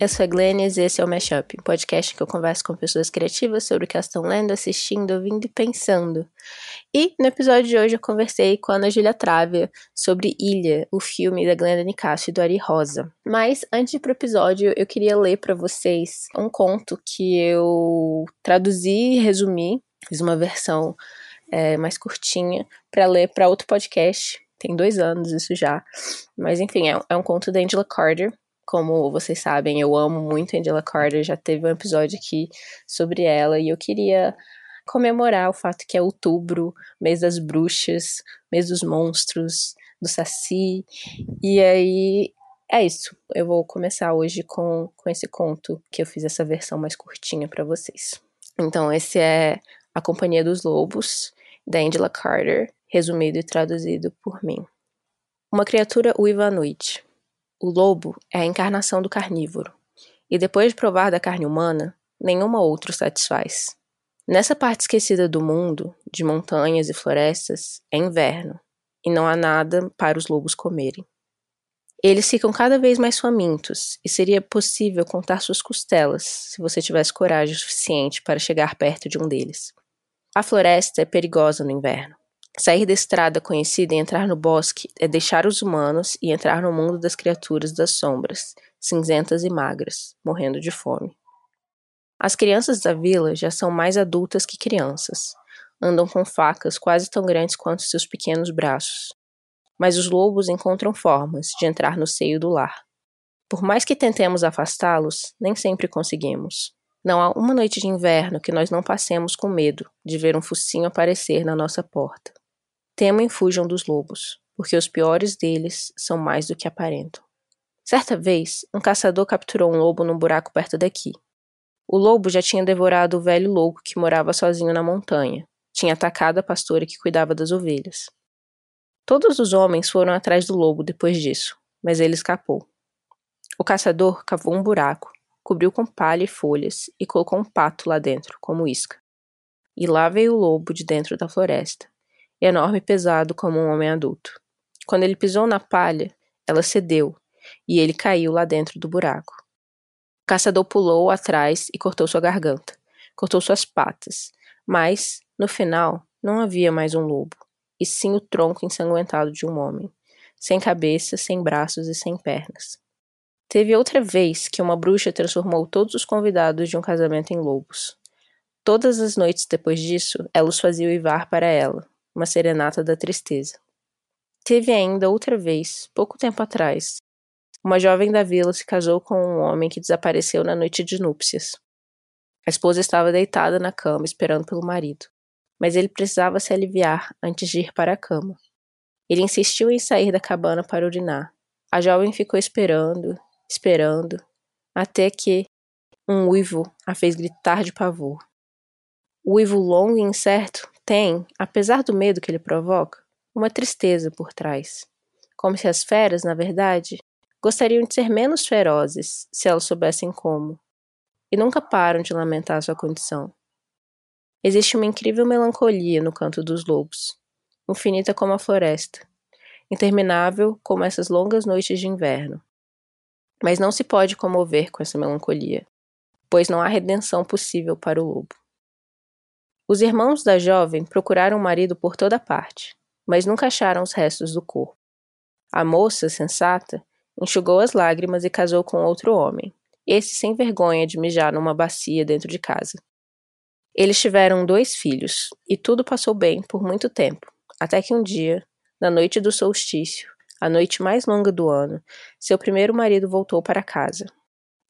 Eu sou a Glennis e esse é o Mashup, um podcast que eu converso com pessoas criativas sobre o que elas estão lendo, assistindo, ouvindo e pensando. E no episódio de hoje eu conversei com a Ana Júlia Trávia sobre Ilha, o filme da Glenda Nicásio e do Ari Rosa. Mas antes de ir pro episódio, eu queria ler para vocês um conto que eu traduzi e resumi, fiz uma versão é, mais curtinha para ler para outro podcast. Tem dois anos isso já. Mas enfim, é, é um conto da Angela Carter, como vocês sabem, eu amo muito Angela Carter, já teve um episódio aqui sobre ela e eu queria comemorar o fato que é outubro, mês das bruxas, mês dos monstros, do saci. E aí é isso. Eu vou começar hoje com, com esse conto que eu fiz essa versão mais curtinha para vocês. Então, esse é A Companhia dos Lobos, da Angela Carter, resumido e traduzido por mim. Uma criatura uiva à noite. O lobo é a encarnação do carnívoro, e depois de provar da carne humana, nenhuma outra o satisfaz. Nessa parte esquecida do mundo, de montanhas e florestas, é inverno, e não há nada para os lobos comerem. Eles ficam cada vez mais famintos, e seria possível contar suas costelas se você tivesse coragem suficiente para chegar perto de um deles. A floresta é perigosa no inverno. Sair da estrada conhecida e entrar no bosque é deixar os humanos e entrar no mundo das criaturas das sombras, cinzentas e magras, morrendo de fome. As crianças da vila já são mais adultas que crianças. Andam com facas quase tão grandes quanto seus pequenos braços. Mas os lobos encontram formas de entrar no seio do lar. Por mais que tentemos afastá-los, nem sempre conseguimos. Não há uma noite de inverno que nós não passemos com medo de ver um focinho aparecer na nossa porta. Temam e fujam dos lobos, porque os piores deles são mais do que aparentam. Certa vez, um caçador capturou um lobo num buraco perto daqui. O lobo já tinha devorado o velho louco que morava sozinho na montanha. Tinha atacado a pastora que cuidava das ovelhas. Todos os homens foram atrás do lobo depois disso, mas ele escapou. O caçador cavou um buraco, cobriu com palha e folhas e colocou um pato lá dentro, como isca. E lá veio o lobo de dentro da floresta, enorme e pesado como um homem adulto. Quando ele pisou na palha, ela cedeu e ele caiu lá dentro do buraco. O caçador pulou atrás e cortou sua garganta, cortou suas patas, mas, no final, não havia mais um lobo, e sim o tronco ensanguentado de um homem, sem cabeça, sem braços e sem pernas. Teve outra vez que uma bruxa transformou todos os convidados de um casamento em lobos. Todas as noites depois disso, ela os fazia uivar para ela, uma serenata da tristeza. Teve ainda outra vez, pouco tempo atrás, uma jovem da vila se casou com um homem que desapareceu na noite de núpcias. A esposa estava deitada na cama esperando pelo marido, mas ele precisava se aliviar antes de ir para a cama. Ele insistiu em sair da cabana para urinar. A jovem ficou esperando, esperando, até que um uivo a fez gritar de pavor. O uivo longo e incerto tem, apesar do medo que ele provoca, uma tristeza por trás. Como se as feras, na verdade, gostariam de ser menos ferozes se elas soubessem como, e nunca param de lamentar sua condição. Existe uma incrível melancolia no canto dos lobos, infinita como a floresta, interminável como essas longas noites de inverno. Mas não se pode comover com essa melancolia, pois não há redenção possível para o lobo. Os irmãos da jovem procuraram o marido por toda parte, mas nunca acharam os restos do corpo. A moça, sensata, enxugou as lágrimas e casou com outro homem, esse sem vergonha de mijar numa bacia dentro de casa. Eles tiveram dois filhos, e tudo passou bem por muito tempo, até que um dia, na noite do solstício, a noite mais longa do ano, seu primeiro marido voltou para casa.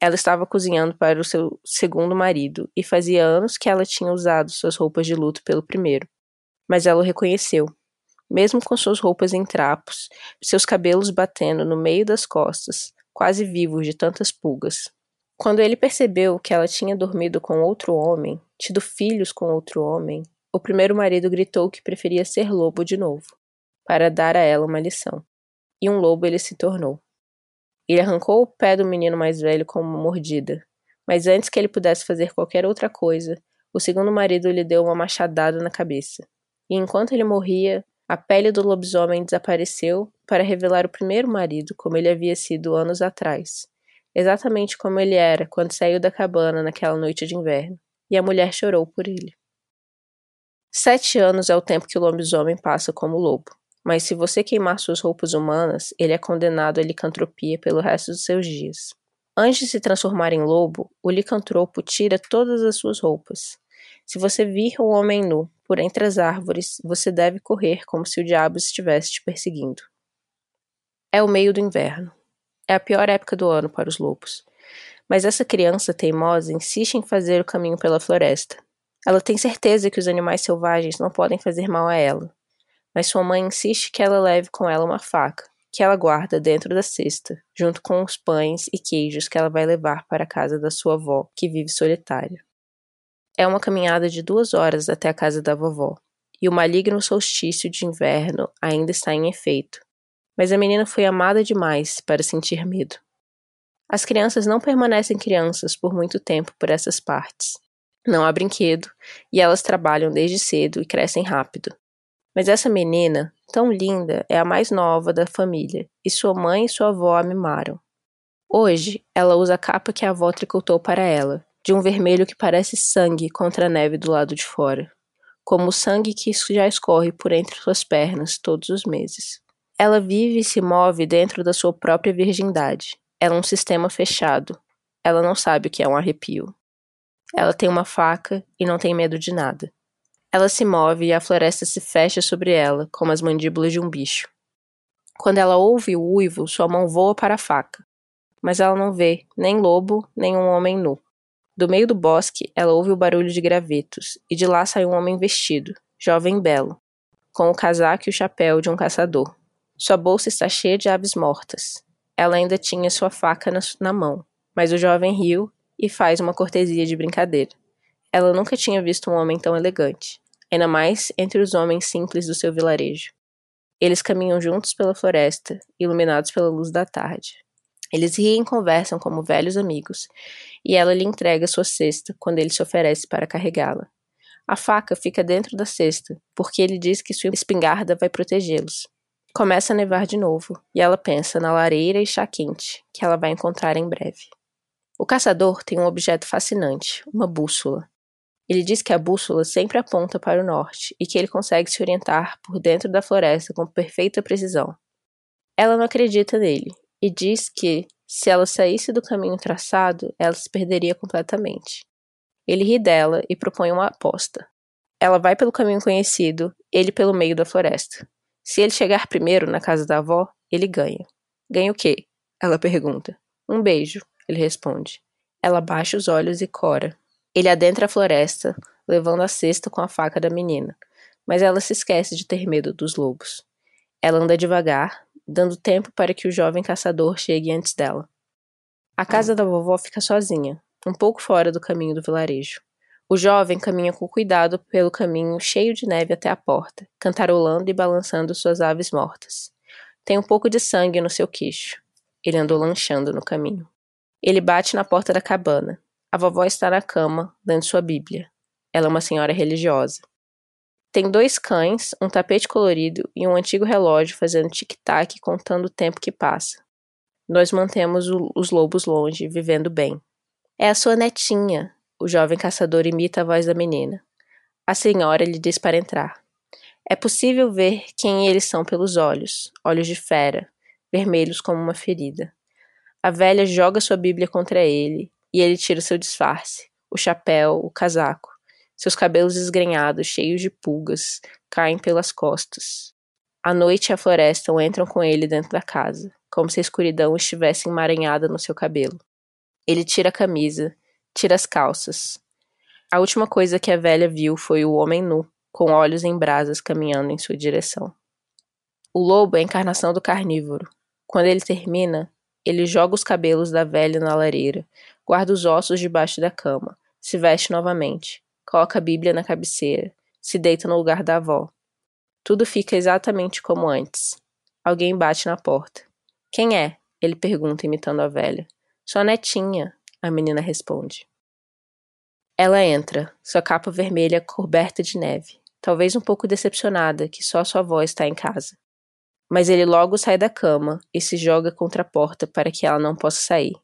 Ela estava cozinhando para o seu segundo marido e fazia anos que ela tinha usado suas roupas de luto pelo primeiro. Mas ela o reconheceu. Mesmo com suas roupas em trapos, seus cabelos batendo no meio das costas, quase vivos de tantas pulgas. Quando ele percebeu que ela tinha dormido com outro homem, tido filhos com outro homem, o primeiro marido gritou que preferia ser lobo de novo, para dar a ela uma lição. E um lobo ele se tornou. Ele arrancou o pé do menino mais velho com uma mordida, mas antes que ele pudesse fazer qualquer outra coisa, o segundo marido lhe deu uma machadada na cabeça. E enquanto ele morria, a pele do lobisomem desapareceu para revelar o primeiro marido como ele havia sido anos atrás, exatamente como ele era quando saiu da cabana naquela noite de inverno, e a mulher chorou por ele. Sete anos é o tempo que o lobisomem passa como lobo, mas se você queimar suas roupas humanas, ele é condenado à licantropia pelo resto dos seus dias. Antes de se transformar em lobo, o licantropo tira todas as suas roupas. Se você vir um homem nu por entre as árvores, você deve correr como se o diabo estivesse te perseguindo. É o meio do inverno. É a pior época do ano para os lobos. Mas essa criança teimosa insiste em fazer o caminho pela floresta. Ela tem certeza que os animais selvagens não podem fazer mal a ela. Mas sua mãe insiste que ela leve com ela uma faca, que ela guarda dentro da cesta, junto com os pães e queijos que ela vai levar para a casa da sua avó, que vive solitária. É uma caminhada de duas horas até a casa da vovó, e o maligno solstício de inverno ainda está em efeito. Mas a menina foi amada demais para sentir medo. As crianças não permanecem crianças por muito tempo por essas partes. Não há brinquedo, e elas trabalham desde cedo e crescem rápido. Mas essa menina, tão linda, é a mais nova da família, e sua mãe e sua avó a mimaram. Hoje, ela usa a capa que a avó tricotou para ela, de um vermelho que parece sangue contra a neve do lado de fora, como o sangue que já escorre por entre suas pernas todos os meses. Ela vive e se move dentro da sua própria virgindade, ela é um sistema fechado. Ela não sabe o que é um arrepio. Ela tem uma faca e não tem medo de nada. Ela se move e a floresta se fecha sobre ela, como as mandíbulas de um bicho. Quando ela ouve o uivo, sua mão voa para a faca. Mas ela não vê nem lobo, nem um homem nu. Do meio do bosque, ela ouve o barulho de gravetos, e de lá sai um homem vestido, jovem e belo, com o casaco e o chapéu de um caçador. Sua bolsa está cheia de aves mortas. Ela ainda tinha sua faca na, na mão, mas o jovem riu e faz uma cortesia de brincadeira. Ela nunca tinha visto um homem tão elegante, ainda mais entre os homens simples do seu vilarejo. Eles caminham juntos pela floresta, iluminados pela luz da tarde. Eles riem e conversam como velhos amigos, e ela lhe entrega sua cesta quando ele se oferece para carregá-la. A faca fica dentro da cesta, porque ele diz que sua espingarda vai protegê-los. Começa a nevar de novo, e ela pensa na lareira e chá quente que ela vai encontrar em breve. O caçador tem um objeto fascinante, uma bússola. Ele diz que a bússola sempre aponta para o norte e que ele consegue se orientar por dentro da floresta com perfeita precisão. Ela não acredita nele e diz que, se ela saísse do caminho traçado, ela se perderia completamente. Ele ri dela e propõe uma aposta. Ela vai pelo caminho conhecido, ele pelo meio da floresta. Se ele chegar primeiro na casa da avó, ele ganha. Ganha o quê? Ela pergunta. Um beijo, ele responde. Ela baixa os olhos e cora. Ele adentra a floresta, levando a cesta com a faca da menina, mas ela se esquece de ter medo dos lobos. Ela anda devagar, dando tempo para que o jovem caçador chegue antes dela. A casa da vovó fica sozinha, um pouco fora do caminho do vilarejo. O jovem caminha com cuidado pelo caminho cheio de neve até a porta, cantarolando e balançando suas aves mortas. Tem um pouco de sangue no seu queixo. Ele andou lanchando no caminho. Ele bate na porta da cabana. A vovó está na cama, lendo sua Bíblia. Ela é uma senhora religiosa. Tem dois cães, um tapete colorido e um antigo relógio fazendo tic-tac contando o tempo que passa. Nós mantemos o, os lobos longe, vivendo bem. É a sua netinha, o jovem caçador imita a voz da menina. A senhora lhe diz para entrar. É possível ver quem eles são pelos olhos, olhos de fera, vermelhos como uma ferida. A velha joga sua Bíblia contra ele e ele tira seu disfarce, o chapéu, o casaco. Seus cabelos esgrenhados, cheios de pulgas, caem pelas costas. A noite e a floresta entram com ele dentro da casa, como se a escuridão estivesse emaranhada no seu cabelo. Ele tira a camisa, tira as calças. A última coisa que a velha viu foi o homem nu, com olhos em brasas caminhando em sua direção. O lobo é a encarnação do carnívoro. Quando ele termina, ele joga os cabelos da velha na lareira, guarda os ossos debaixo da cama, se veste novamente, coloca a Bíblia na cabeceira, se deita no lugar da avó. Tudo fica exatamente como antes. Alguém bate na porta. Quem é? Ele pergunta, imitando a velha. Sua netinha, a menina responde. Ela entra, sua capa vermelha coberta de neve, talvez um pouco decepcionada que só sua avó está em casa. Mas ele logo sai da cama e se joga contra a porta para que ela não possa sair.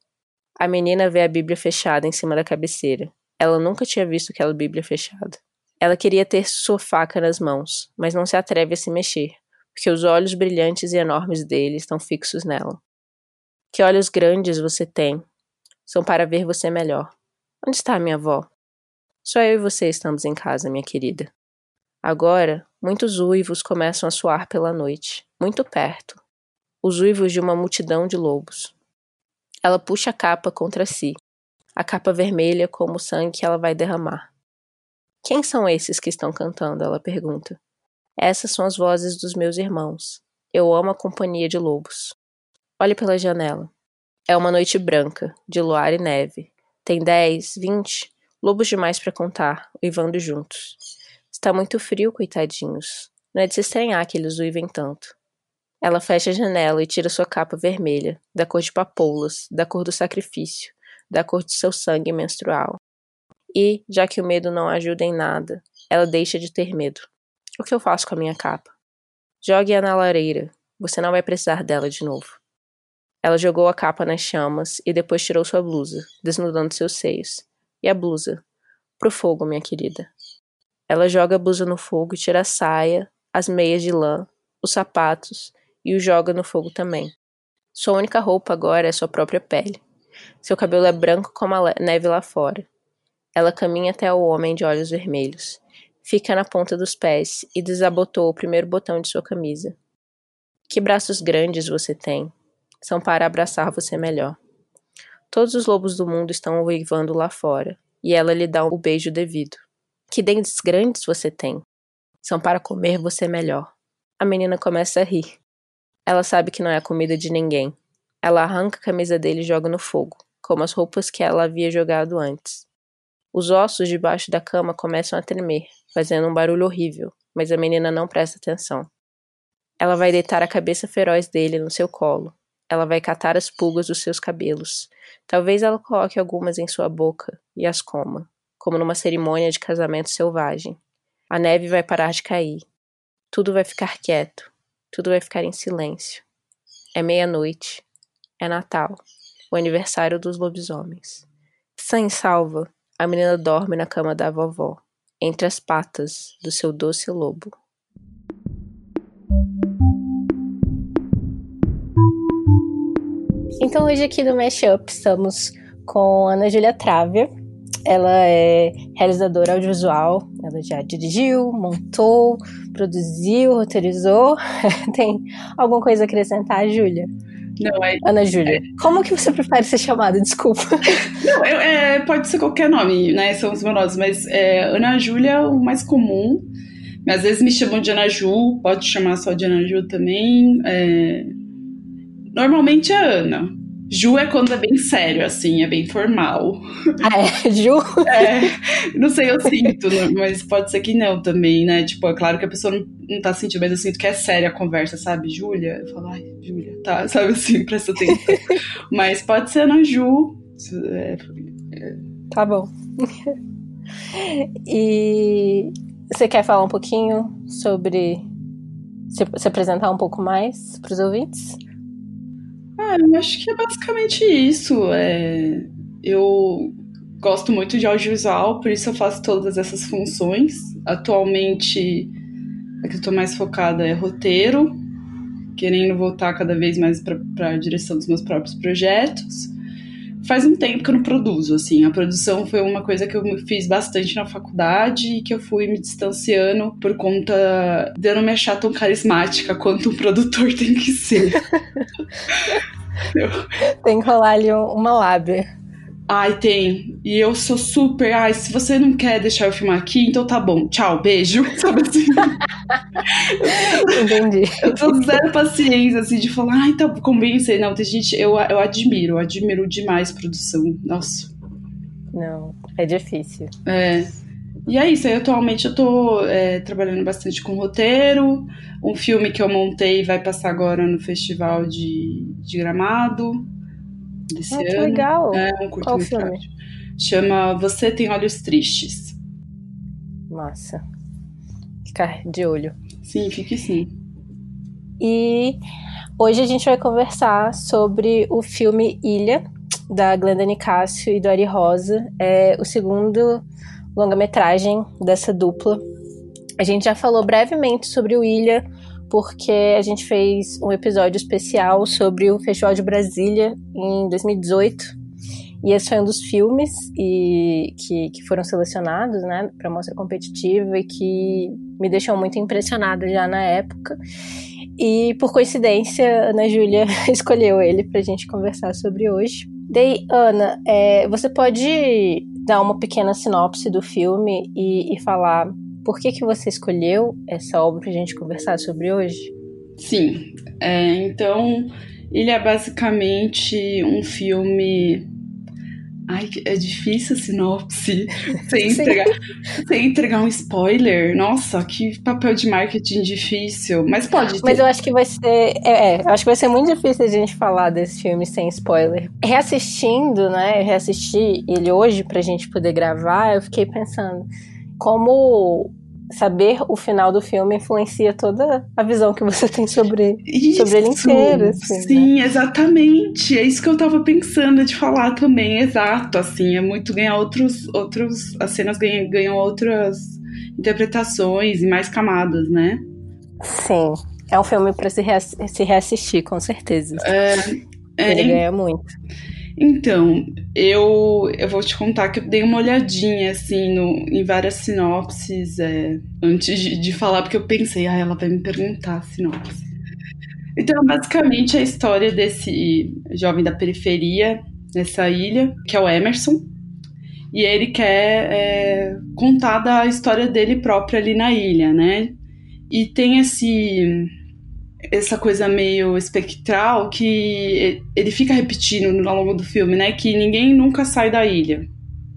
A menina vê a Bíblia fechada em cima da cabeceira. Ela nunca tinha visto aquela Bíblia fechada. Ela queria ter sua faca nas mãos, mas não se atreve a se mexer, porque os olhos brilhantes e enormes dele estão fixos nela. Que olhos grandes você tem! São para ver você melhor. Onde está minha avó? Só eu e você estamos em casa, minha querida. Agora, muitos uivos começam a soar pela noite, muito perto. Os uivos de uma multidão de lobos. Ela puxa a capa contra si, a capa vermelha como o sangue que ela vai derramar. Quem são esses que estão cantando? Ela pergunta. Essas são as vozes dos meus irmãos. Eu amo a companhia de lobos. Olhe pela janela. É uma noite branca, de luar e neve. Tem dez, vinte, lobos demais para contar, uivando juntos. Está muito frio, coitadinhos. Não é de se estranhar que eles uivem tanto. Ela fecha a janela e tira sua capa vermelha, da cor de papoulas, da cor do sacrifício, da cor de seu sangue menstrual. E, já que o medo não ajuda em nada, ela deixa de ter medo. O que eu faço com a minha capa? Jogue-a na lareira. Você não vai precisar dela de novo. Ela jogou a capa nas chamas e depois tirou sua blusa, desnudando seus seios. E a blusa? Pro fogo, minha querida. Ela joga a blusa no fogo e tira a saia, as meias de lã, os sapatos e o joga no fogo também. Sua única roupa agora é sua própria pele. Seu cabelo é branco como a neve lá fora. Ela caminha até o homem de olhos vermelhos. Fica na ponta dos pés e desabotou o primeiro botão de sua camisa. Que braços grandes você tem. São para abraçar você melhor. Todos os lobos do mundo estão uivando lá fora, e ela lhe dá o beijo devido. Que dentes grandes você tem. São para comer você melhor. A menina começa a rir. Ela sabe que não é a comida de ninguém, ela arranca a camisa dele e joga no fogo, como as roupas que ela havia jogado antes. Os ossos debaixo da cama começam a tremer, fazendo um barulho horrível, mas a menina não presta atenção. Ela vai deitar a cabeça feroz dele no seu colo. Ela vai catar as pulgas dos seus cabelos. Talvez ela coloque algumas em sua boca e as coma, como numa cerimônia de casamento selvagem. A neve vai parar de cair. Tudo vai ficar quieto. Tudo vai ficar em silêncio. É meia-noite. É Natal, o aniversário dos lobisomens. Sem salva, a menina dorme na cama da vovó, entre as patas do seu doce lobo. Então hoje aqui no Mashup estamos com Ana Júlia Trávia. Ela é realizadora audiovisual, ela já dirigiu, montou, produziu, roteirizou. Tem alguma coisa a acrescentar, Júlia? Não, é, Ana Júlia. É, Como que você prefere ser chamada? Desculpa. Não, eu, é, pode ser qualquer nome, né? São os meus nomes, mas é, Ana Júlia é o mais comum. Às vezes me chamam de Ana Ju, pode chamar só de Ana Ju também. É, normalmente é Ana. Ju é quando é bem sério, assim, é bem formal. Ah, é? Ju? É, não sei, eu sinto, né? mas pode ser que não também, né? Tipo, é claro que a pessoa não, não tá sentindo, mas eu sinto que é séria a conversa, sabe? Júlia? Eu falo, ai, Júlia, tá, sabe assim, presta atenção. mas pode ser na Ju. É, é... Tá bom. e você quer falar um pouquinho sobre. Se, se apresentar um pouco mais para os ouvintes? Ah, eu acho que é basicamente isso. É, eu gosto muito de audiovisual, por isso eu faço todas essas funções. Atualmente, a que eu estou mais focada é roteiro, querendo voltar cada vez mais para a direção dos meus próprios projetos. Faz um tempo que eu não produzo, assim. A produção foi uma coisa que eu fiz bastante na faculdade e que eu fui me distanciando por conta de eu não me achar tão carismática quanto um produtor tem que ser. Tem que rolar ali uma lábia. Ai, tem. E eu sou super. Ai, se você não quer deixar eu filmar aqui, então tá bom. Tchau, beijo. Sabe assim? Entendi. Eu tô zero paciência, assim, de falar, ai, tá, convencei. Não, tem gente, eu, eu admiro, eu admiro demais produção. Nossa. Não, é difícil. É. E é isso, aí atualmente eu tô é, trabalhando bastante com roteiro. Um filme que eu montei vai passar agora no Festival de, de Gramado desse ah, ano. Que legal! É um Qual filme? Chama Você Tem Olhos Tristes. Massa. Ficar de olho. Sim, fique sim. E hoje a gente vai conversar sobre o filme Ilha, da Glenda Nicásio e do Ari Rosa. É o segundo longa-metragem dessa dupla. A gente já falou brevemente sobre o Ilha, porque a gente fez um episódio especial sobre o Festival de Brasília em 2018. E esse foi um dos filmes e, que, que foram selecionados né, para mostra competitiva e que me deixou muito impressionada já na época. E por coincidência, Ana Júlia escolheu ele para a gente conversar sobre hoje. Daí, Ana, é, você pode dar uma pequena sinopse do filme e, e falar por que, que você escolheu essa obra para a gente conversar sobre hoje? Sim, é, então ele é basicamente um filme Ai, é difícil a sinopse sem entregar, sem entregar um spoiler. Nossa, que papel de marketing difícil. Mas pode ter. Mas eu acho que vai ser. É, é, acho que vai ser muito difícil a gente falar desse filme sem spoiler. Reassistindo, né? Reassistir ele hoje pra gente poder gravar, eu fiquei pensando como saber o final do filme influencia toda a visão que você tem sobre, isso, sobre ele inteiro. Assim, né? sim, né? exatamente. É isso que eu tava pensando de falar também, exato. Assim, é muito ganhar outros. outros as cenas ganham, ganham outras interpretações e mais camadas, né? Sim. É um filme para se, reass se reassistir, com certeza. É, é, ele ganha muito. Então, eu, eu vou te contar que eu dei uma olhadinha, assim, no, em várias sinopses é, antes de, de, falar, porque eu pensei, ah, ela vai me perguntar a sinopse. Então, basicamente, a história desse jovem da periferia, nessa ilha, que é o Emerson, e ele quer é, contar da história dele próprio ali na ilha, né? E tem esse essa coisa meio espectral que ele fica repetindo ao longo do filme, né? Que ninguém nunca sai da ilha.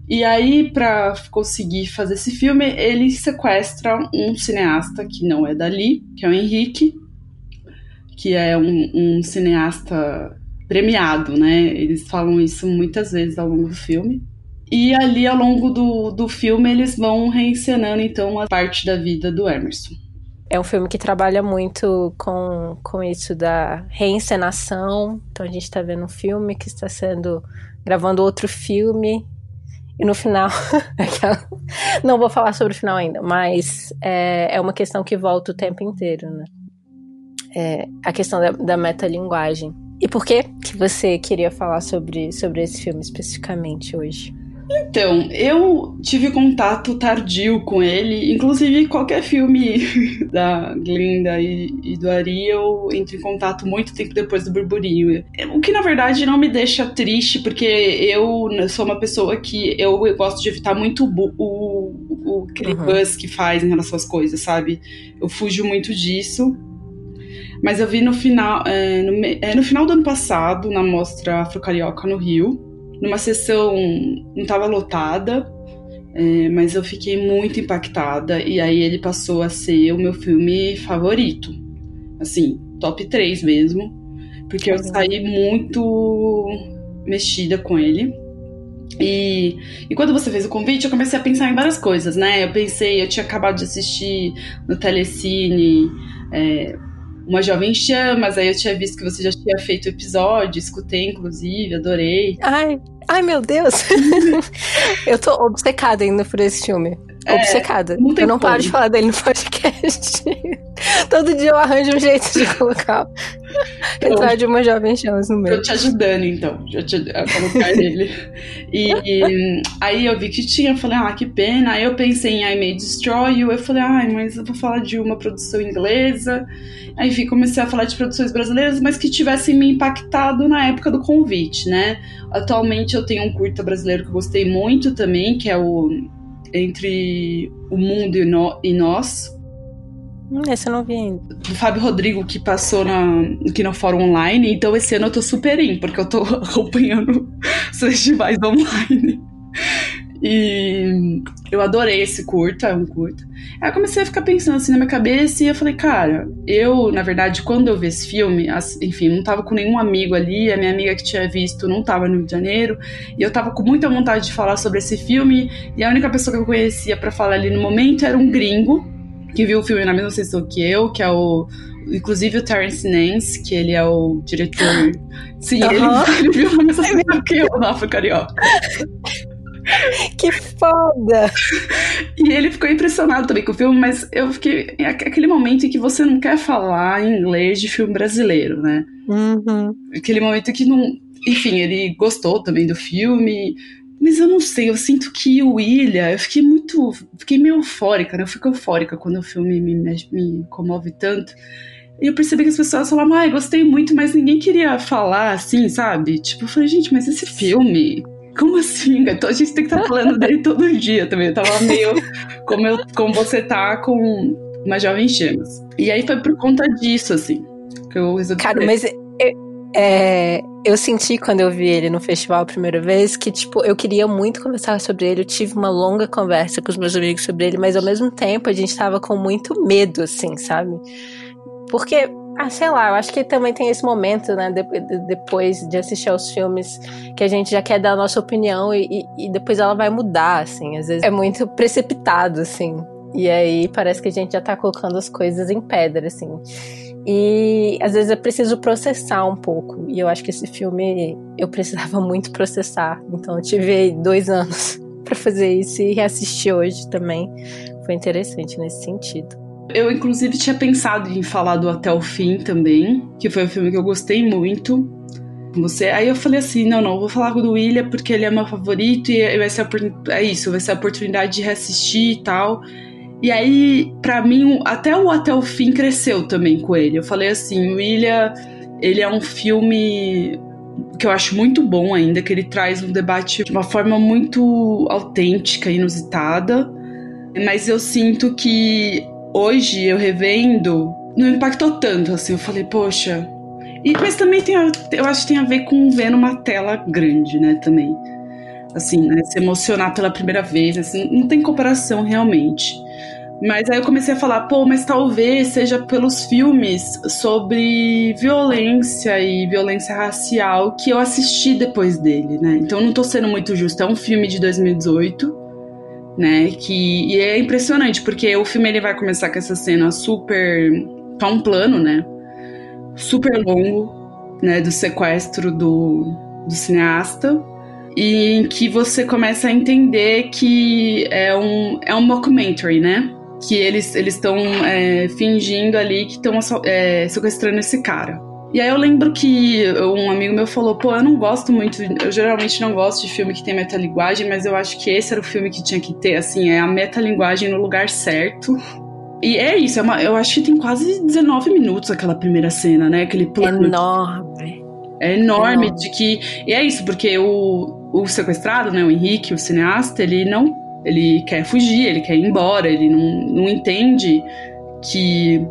E aí, para conseguir fazer esse filme, ele sequestra um cineasta que não é dali, que é o Henrique, que é um, um cineasta premiado, né? Eles falam isso muitas vezes ao longo do filme. E ali, ao longo do, do filme, eles vão reencenando, então, a parte da vida do Emerson é um filme que trabalha muito com, com isso da reencenação. Então a gente está vendo um filme que está sendo gravando outro filme e no final não vou falar sobre o final ainda, mas é, é uma questão que volta o tempo inteiro, né? É a questão da, da metalinguagem. E por que que você queria falar sobre, sobre esse filme especificamente hoje? Então, eu tive contato tardio com ele, inclusive qualquer filme da Glinda e, e, do Ari eu entro em contato muito tempo depois do burburinho. O que na verdade não me deixa triste, porque eu sou uma pessoa que eu, eu gosto de evitar muito o, o, o aquele uhum. buzz que faz em relação às coisas, sabe? Eu fujo muito disso. Mas eu vi no final, é, no, é, no final do ano passado, na mostra Afro Carioca no Rio numa sessão não estava lotada, é, mas eu fiquei muito impactada e aí ele passou a ser o meu filme favorito. Assim, top 3 mesmo, porque eu saí muito mexida com ele. E, e quando você fez o convite, eu comecei a pensar em várias coisas, né? Eu pensei, eu tinha acabado de assistir no Telecine é, uma Jovem Chamas, aí eu tinha visto que você já tinha feito episódio, escutei inclusive, adorei. Ai, ai meu Deus! eu tô obcecada ainda por esse filme. É, obcecada. Não eu não como. paro de falar dele no podcast. Todo dia eu arranjo um jeito de colocar entrar de uma jovem chance no meio. Tô te ajudando, então, já te, a colocar ele. E, e, aí eu vi que tinha, eu falei, ah, que pena. Aí eu pensei em I May Destroy You. Eu falei, ai, ah, mas eu vou falar de uma produção inglesa. Aí enfim, comecei a falar de produções brasileiras, mas que tivessem me impactado na época do convite, né? Atualmente eu tenho um curta brasileiro que eu gostei muito também, que é o entre o mundo e, no, e nós. Hum, esse eu não vi ainda. Do Fábio Rodrigo, que passou na, aqui no Fórum Online. Então esse ano eu tô super in, porque eu tô acompanhando os festivais online. E eu adorei esse curta, é um curta. Aí eu comecei a ficar pensando assim na minha cabeça e eu falei, cara, eu, na verdade, quando eu vi esse filme, enfim, não tava com nenhum amigo ali, a minha amiga que tinha visto não tava no Rio de Janeiro, e eu tava com muita vontade de falar sobre esse filme, e a única pessoa que eu conhecia para falar ali no momento era um gringo, que viu o filme na mesma sessão que eu, que é o inclusive o Terence Nance, que ele é o diretor. Sim, uhum. ele, ele viu a mesma coisa que eu no África Carioca. Que foda! E ele ficou impressionado também com o filme, mas eu fiquei. É aquele momento em que você não quer falar inglês de filme brasileiro, né? Uhum. Aquele momento que não. Enfim, ele gostou também do filme. Mas eu não sei, eu sinto que o William, eu fiquei muito. Fiquei meio eufórica, né? Eu fico eufórica quando o filme me, me comove tanto. E eu percebi que as pessoas falavam, ai, ah, gostei muito, mas ninguém queria falar assim, sabe? Tipo, eu falei, gente, mas esse filme como assim? Então a gente tem que estar tá falando dele todo dia também. Eu tava meio como, eu, como você tá com uma jovem gêmeas. E aí foi por conta disso, assim, que eu resolvi. Cara, mas eu, é, eu senti quando eu vi ele no festival a primeira vez que, tipo, eu queria muito conversar sobre ele. Eu tive uma longa conversa com os meus amigos sobre ele, mas ao mesmo tempo a gente tava com muito medo, assim, sabe? Porque ah, sei lá, eu acho que também tem esse momento, né, de, de, depois de assistir aos filmes, que a gente já quer dar a nossa opinião e, e, depois ela vai mudar, assim. Às vezes é muito precipitado, assim. E aí parece que a gente já tá colocando as coisas em pedra, assim. E às vezes é preciso processar um pouco. E eu acho que esse filme eu precisava muito processar. Então eu tive dois anos para fazer isso e reassistir hoje também. Foi interessante nesse sentido. Eu, inclusive, tinha pensado em falar do Até o Fim também, que foi um filme que eu gostei muito. Você, aí eu falei assim, não, não, vou falar do William porque ele é meu favorito e vai ser a, é isso, vai ser a oportunidade de reassistir e tal. E aí, para mim, até o Até o Fim cresceu também com ele. Eu falei assim, o William, ele é um filme que eu acho muito bom ainda, que ele traz um debate de uma forma muito autêntica, inusitada. Mas eu sinto que hoje eu revendo, não impactou tanto, assim. Eu falei, poxa. E, mas também tem, a, eu acho que tem a ver com ver numa tela grande, né, também. Assim, né, se emocionar pela primeira vez, assim, não tem comparação realmente. Mas aí eu comecei a falar, pô, mas talvez seja pelos filmes sobre violência e violência racial que eu assisti depois dele, né? Então não tô sendo muito justo. É um filme de 2018 né? Que e é impressionante porque o filme ele vai começar com essa cena super tá um plano, né? Super longo, né? Do sequestro do, do cineasta e em que você começa a entender que é um é um mockumentary, né? Que eles eles estão é, fingindo ali que estão é, sequestrando esse cara. E aí eu lembro que um amigo meu falou, pô, eu não gosto muito, eu geralmente não gosto de filme que tem metalinguagem, mas eu acho que esse era o filme que tinha que ter, assim, é a metalinguagem no lugar certo. E é isso, é uma, eu acho que tem quase 19 minutos aquela primeira cena, né? Aquele plano. Enorme. É enorme, enorme. de que. E é isso, porque o, o sequestrado, né, o Henrique, o cineasta, ele não. Ele quer fugir, ele quer ir embora, ele não, não entende que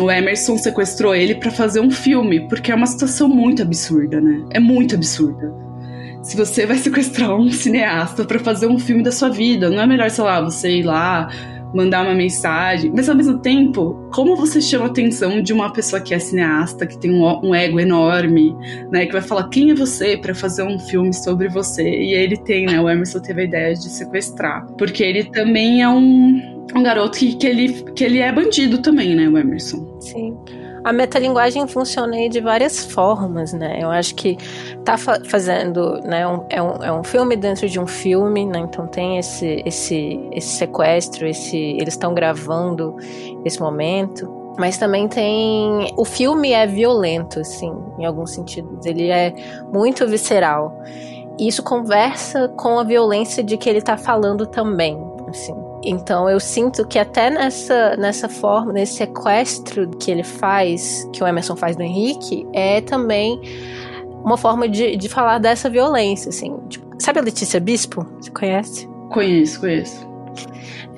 o Emerson sequestrou ele para fazer um filme, porque é uma situação muito absurda, né? É muito absurda. Se você vai sequestrar um cineasta para fazer um filme da sua vida, não é melhor, sei lá, você ir lá, mandar uma mensagem. Mas ao mesmo tempo, como você chama a atenção de uma pessoa que é cineasta, que tem um, um ego enorme, né? Que vai falar quem é você para fazer um filme sobre você. E ele tem, né? O Emerson teve a ideia de sequestrar. Porque ele também é um um garoto que, que, ele, que ele é bandido também, né, o Emerson? Sim. A metalinguagem funciona aí de várias formas, né? Eu acho que tá fa fazendo, né? Um, é, um, é um filme dentro de um filme, né? Então tem esse, esse, esse sequestro, esse, eles estão gravando esse momento. Mas também tem. O filme é violento, assim, em alguns sentidos. Ele é muito visceral. E isso conversa com a violência de que ele tá falando também, assim. Então eu sinto que até nessa, nessa forma, nesse sequestro que ele faz, que o Emerson faz do Henrique, é também uma forma de, de falar dessa violência, assim. Tipo, sabe a Letícia Bispo? Você conhece? Conheço, conheço.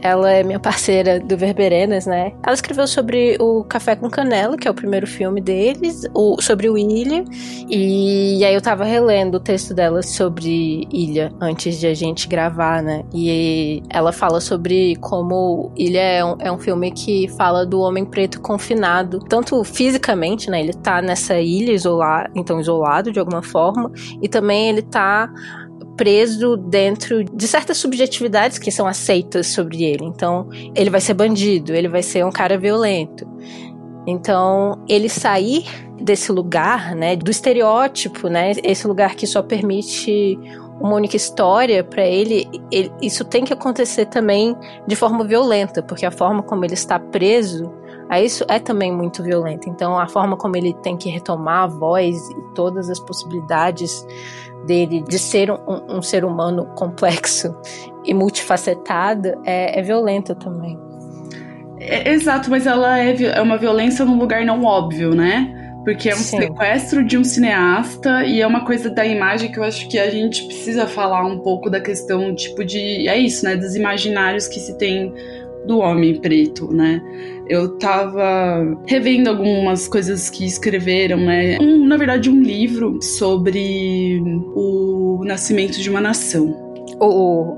Ela é minha parceira do Verberenas, né? Ela escreveu sobre o Café com Canela, que é o primeiro filme deles, o, sobre o Ilha. E aí eu tava relendo o texto dela sobre Ilha antes de a gente gravar, né? E ela fala sobre como Ilha é um, é um filme que fala do homem preto confinado, tanto fisicamente, né? Ele tá nessa ilha isolado, então isolado de alguma forma, e também ele tá preso dentro de certas subjetividades que são aceitas sobre ele. Então, ele vai ser bandido, ele vai ser um cara violento. Então, ele sair desse lugar, né, do estereótipo, né, esse lugar que só permite uma única história para ele, ele, isso tem que acontecer também de forma violenta, porque a forma como ele está preso a isso é também muito violenta. Então, a forma como ele tem que retomar a voz e todas as possibilidades dele de ser um, um ser humano complexo e multifacetado é, é violenta também. É, exato, mas ela é, é uma violência num lugar não óbvio, né? Porque é um Sim. sequestro de um cineasta e é uma coisa da imagem que eu acho que a gente precisa falar um pouco da questão, tipo, de. É isso, né? Dos imaginários que se tem do homem preto, né? Eu tava revendo algumas coisas que escreveram, né? Um, na verdade, um livro sobre o nascimento de uma nação. O,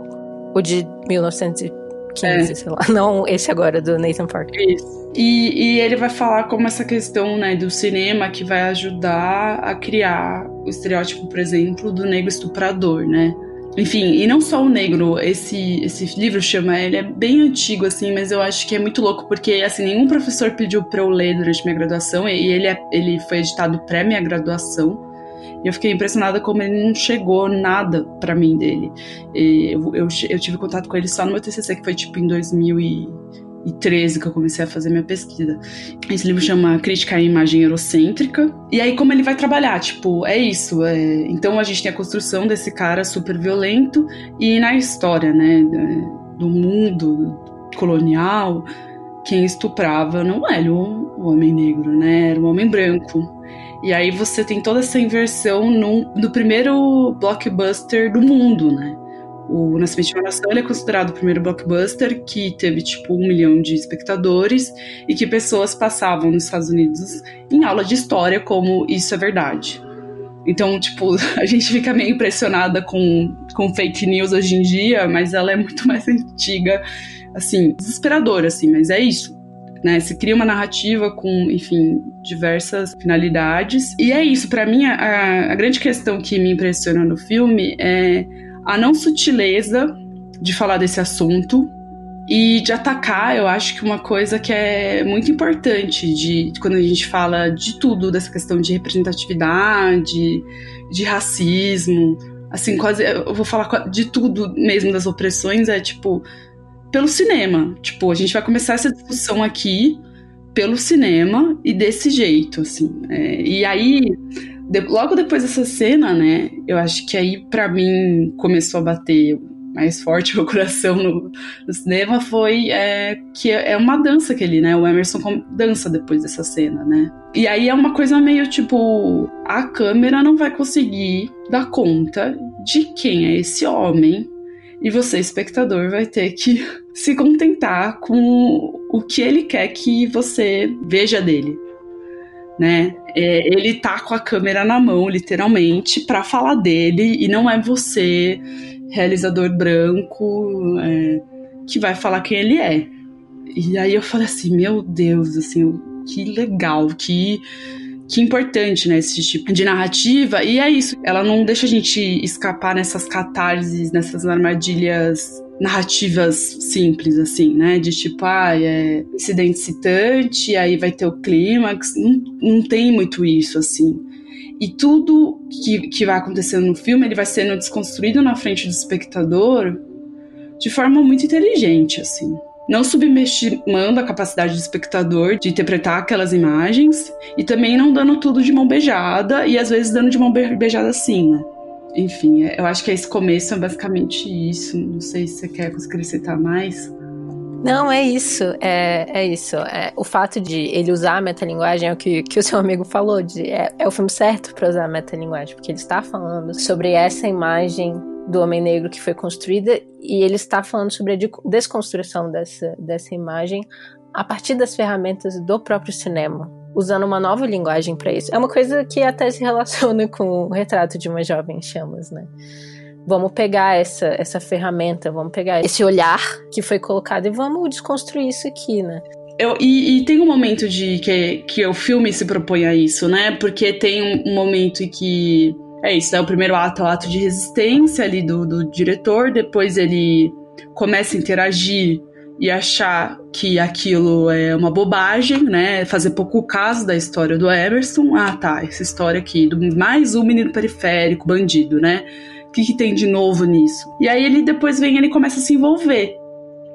o de 1900 15, é. sei lá. Não esse agora, do Nathan Parker. Isso. E, e ele vai falar como essa questão né, do cinema que vai ajudar a criar o estereótipo, por exemplo, do negro estuprador, né? Enfim, e não só o negro, esse, esse livro chama, ele é bem antigo, assim, mas eu acho que é muito louco, porque, assim, nenhum professor pediu pra eu ler durante minha graduação, e ele, é, ele foi editado pré minha graduação, e eu fiquei impressionada como ele não chegou nada para mim dele. Eu, eu, eu, tive contato com ele só no meu TCC, que foi tipo em 2013 que eu comecei a fazer minha pesquisa. Esse livro chama Crítica à Imagem Eurocêntrica. E aí, como ele vai trabalhar? Tipo, é isso. É... Então a gente tem a construção desse cara super violento e na história, né, do mundo colonial, quem estuprava não era o homem negro, né? Era o homem branco. E aí você tem toda essa inversão no, no primeiro blockbuster do mundo, né? O Nascimento de uma Nação é considerado o primeiro blockbuster que teve tipo um milhão de espectadores e que pessoas passavam nos Estados Unidos em aula de história como isso é verdade. Então, tipo, a gente fica meio impressionada com, com fake news hoje em dia, mas ela é muito mais antiga, assim, desesperadora, assim, mas é isso né? Se cria uma narrativa com, enfim, diversas finalidades. E é isso, para mim, a, a grande questão que me impressiona no filme é a não sutileza de falar desse assunto, e de atacar, eu acho que uma coisa que é muito importante de quando a gente fala de tudo, dessa questão de representatividade, de racismo, assim, quase eu vou falar de tudo mesmo das opressões, é tipo pelo cinema. Tipo, a gente vai começar essa discussão aqui pelo cinema e desse jeito, assim. É, e aí, de, logo depois dessa cena, né, eu acho que aí para mim começou a bater mais forte o coração no, no cinema foi é, que é uma dança que ele, né? O Emerson dança depois dessa cena, né? E aí é uma coisa meio tipo: a câmera não vai conseguir dar conta de quem é esse homem e você, espectador, vai ter que se contentar com o que ele quer que você veja dele. Né? É, ele tá com a câmera na mão, literalmente, para falar dele, e não é você, realizador branco, é, que vai falar quem ele é. E aí eu falei assim, meu Deus, assim, que legal, que que importante, né, esse tipo de narrativa. E é isso, ela não deixa a gente escapar nessas catarses, nessas armadilhas narrativas simples, assim, né? De tipo, ah, é incidente citante, aí vai ter o clímax. Não, não tem muito isso, assim. E tudo que, que vai acontecendo no filme, ele vai sendo desconstruído na frente do espectador de forma muito inteligente, assim não subestimando a capacidade do espectador de interpretar aquelas imagens e também não dando tudo de mão beijada e às vezes dando de mão beijada assim, né? Enfim, é, eu acho que esse começo é basicamente isso. Não sei se você quer acrescentar mais. Não, é isso. É, é isso. É, o fato de ele usar a metalinguagem é o que, que o seu amigo falou. De, é, é o filme certo para usar a metalinguagem, porque ele está falando sobre essa imagem do homem negro que foi construída e ele está falando sobre a desconstrução dessa, dessa imagem a partir das ferramentas do próprio cinema, usando uma nova linguagem para isso. É uma coisa que até se relaciona com o retrato de uma jovem chamas, né? Vamos pegar essa, essa ferramenta, vamos pegar esse olhar que foi colocado e vamos desconstruir isso aqui, né? Eu, e, e, tem um momento de que, que o filme se propõe a isso, né? Porque tem um, momento em que é isso, né? O primeiro ato é o ato de resistência ali do, do diretor, depois ele começa a interagir e achar que aquilo é uma bobagem, né? Fazer pouco caso da história do Emerson. Ah, tá, essa história aqui, do mais um menino periférico, bandido, né? O que, que tem de novo nisso? E aí ele depois vem ele começa a se envolver.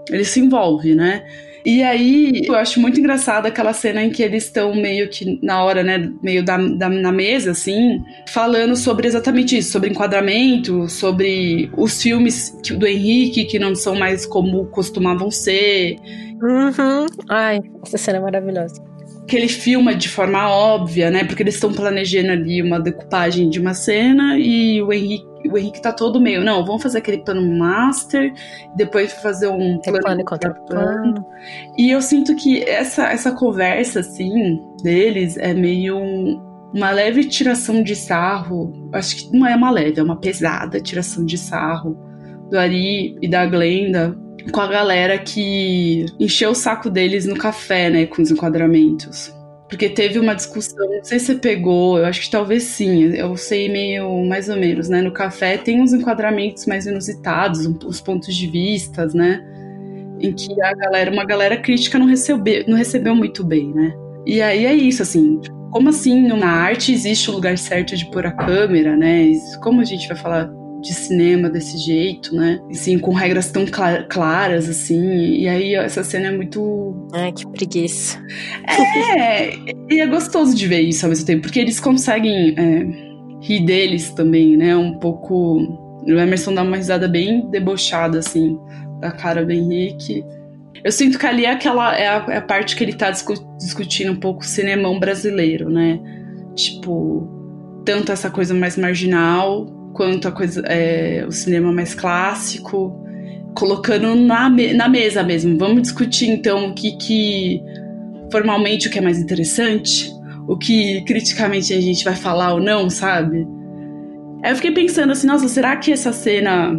Ele se envolve, né? E aí, eu acho muito engraçada aquela cena em que eles estão meio que na hora, né, meio da, da, na mesa, assim, falando sobre exatamente isso, sobre enquadramento, sobre os filmes que, do Henrique que não são mais como costumavam ser. Uhum. Ai, essa cena é maravilhosa que ele filma de forma óbvia, né? Porque eles estão planejando ali uma decupagem de uma cena e o Henrique, o Henrique tá todo meio, não, vamos fazer aquele plano master, depois fazer um plano, plano contra plano. E eu sinto que essa, essa conversa, assim, deles é meio uma leve tiração de sarro. Acho que não é uma leve, é uma pesada tiração de sarro do Ari e da Glenda com a galera que encheu o saco deles no café, né, com os enquadramentos. Porque teve uma discussão, não sei se você pegou, eu acho que talvez sim, eu sei meio mais ou menos, né? No café tem uns enquadramentos mais inusitados, os pontos de vistas, né? Em que a galera, uma galera crítica não recebeu, não recebeu muito bem, né? E aí é isso, assim, como assim na arte existe o lugar certo de pôr a câmera, né? Como a gente vai falar de cinema desse jeito, né? Assim, com regras tão cl claras, assim. E aí essa cena é muito. Ai, que preguiça. É, e é gostoso de ver isso ao mesmo tempo, porque eles conseguem é, rir deles também, né? Um pouco. O Emerson dá uma risada bem debochada, assim, da cara do Henrique. Eu sinto que ali é aquela é a, é a parte que ele tá discu discutindo um pouco o cinemão brasileiro, né? Tipo, tanto essa coisa mais marginal quanto a coisa, é, o cinema mais clássico, colocando na, me na mesa mesmo. Vamos discutir então o que, que formalmente o que é mais interessante, o que criticamente a gente vai falar ou não, sabe? Aí eu fiquei pensando assim, nossa, será que essa cena,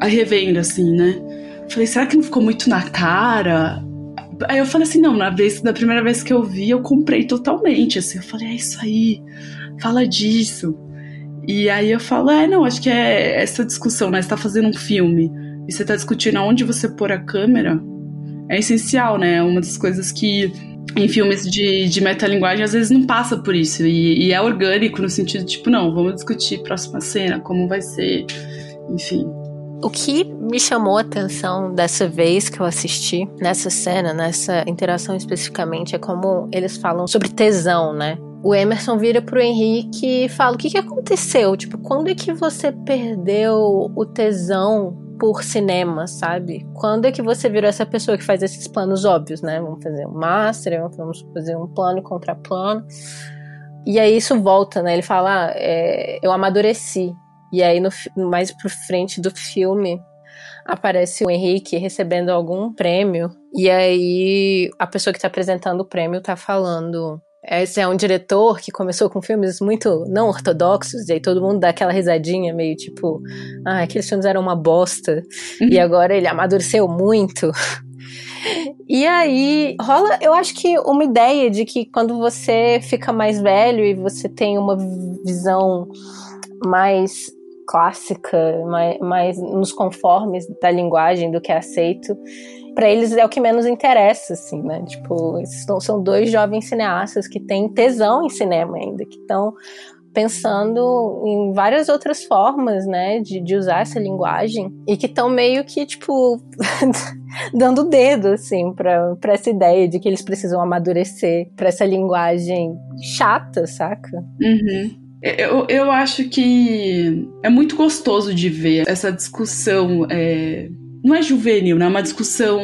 a revendo assim, né? Falei, será que não ficou muito na cara? Aí eu falei assim, não, na vez, da primeira vez que eu vi, eu comprei totalmente, assim, eu falei, é isso aí, fala disso. E aí eu falo, é, não, acho que é essa discussão, né? Você tá fazendo um filme e você tá discutindo aonde você pôr a câmera, é essencial, né? É uma das coisas que em filmes de, de metalinguagem às vezes não passa por isso. E, e é orgânico no sentido, tipo, não, vamos discutir próxima cena, como vai ser, enfim. O que me chamou a atenção dessa vez que eu assisti, nessa cena, nessa interação especificamente, é como eles falam sobre tesão, né? O Emerson vira pro Henrique e fala: O que, que aconteceu? Tipo, quando é que você perdeu o tesão por cinema, sabe? Quando é que você virou essa pessoa que faz esses planos óbvios, né? Vamos fazer um master, vamos fazer um plano contra plano. E aí isso volta, né? Ele fala: ah, é, Eu amadureci. E aí, no, mais pro frente do filme, aparece o Henrique recebendo algum prêmio. E aí, a pessoa que tá apresentando o prêmio tá falando esse é um diretor que começou com filmes muito não ortodoxos, e aí todo mundo dá aquela risadinha, meio tipo, ah, aqueles filmes eram uma bosta, uhum. e agora ele amadureceu muito. E aí rola, eu acho que uma ideia de que quando você fica mais velho e você tem uma visão mais clássica, mais, mais nos conformes da linguagem do que é aceito, para eles é o que menos interessa, assim, né? Tipo, são, são dois jovens cineastas que têm tesão em cinema ainda, que estão pensando em várias outras formas, né, de, de usar essa linguagem e que estão meio que, tipo, dando dedo, assim, para essa ideia de que eles precisam amadurecer para essa linguagem chata, saca? Uhum. Eu, eu acho que é muito gostoso de ver essa discussão é, não é juvenil, né? É uma discussão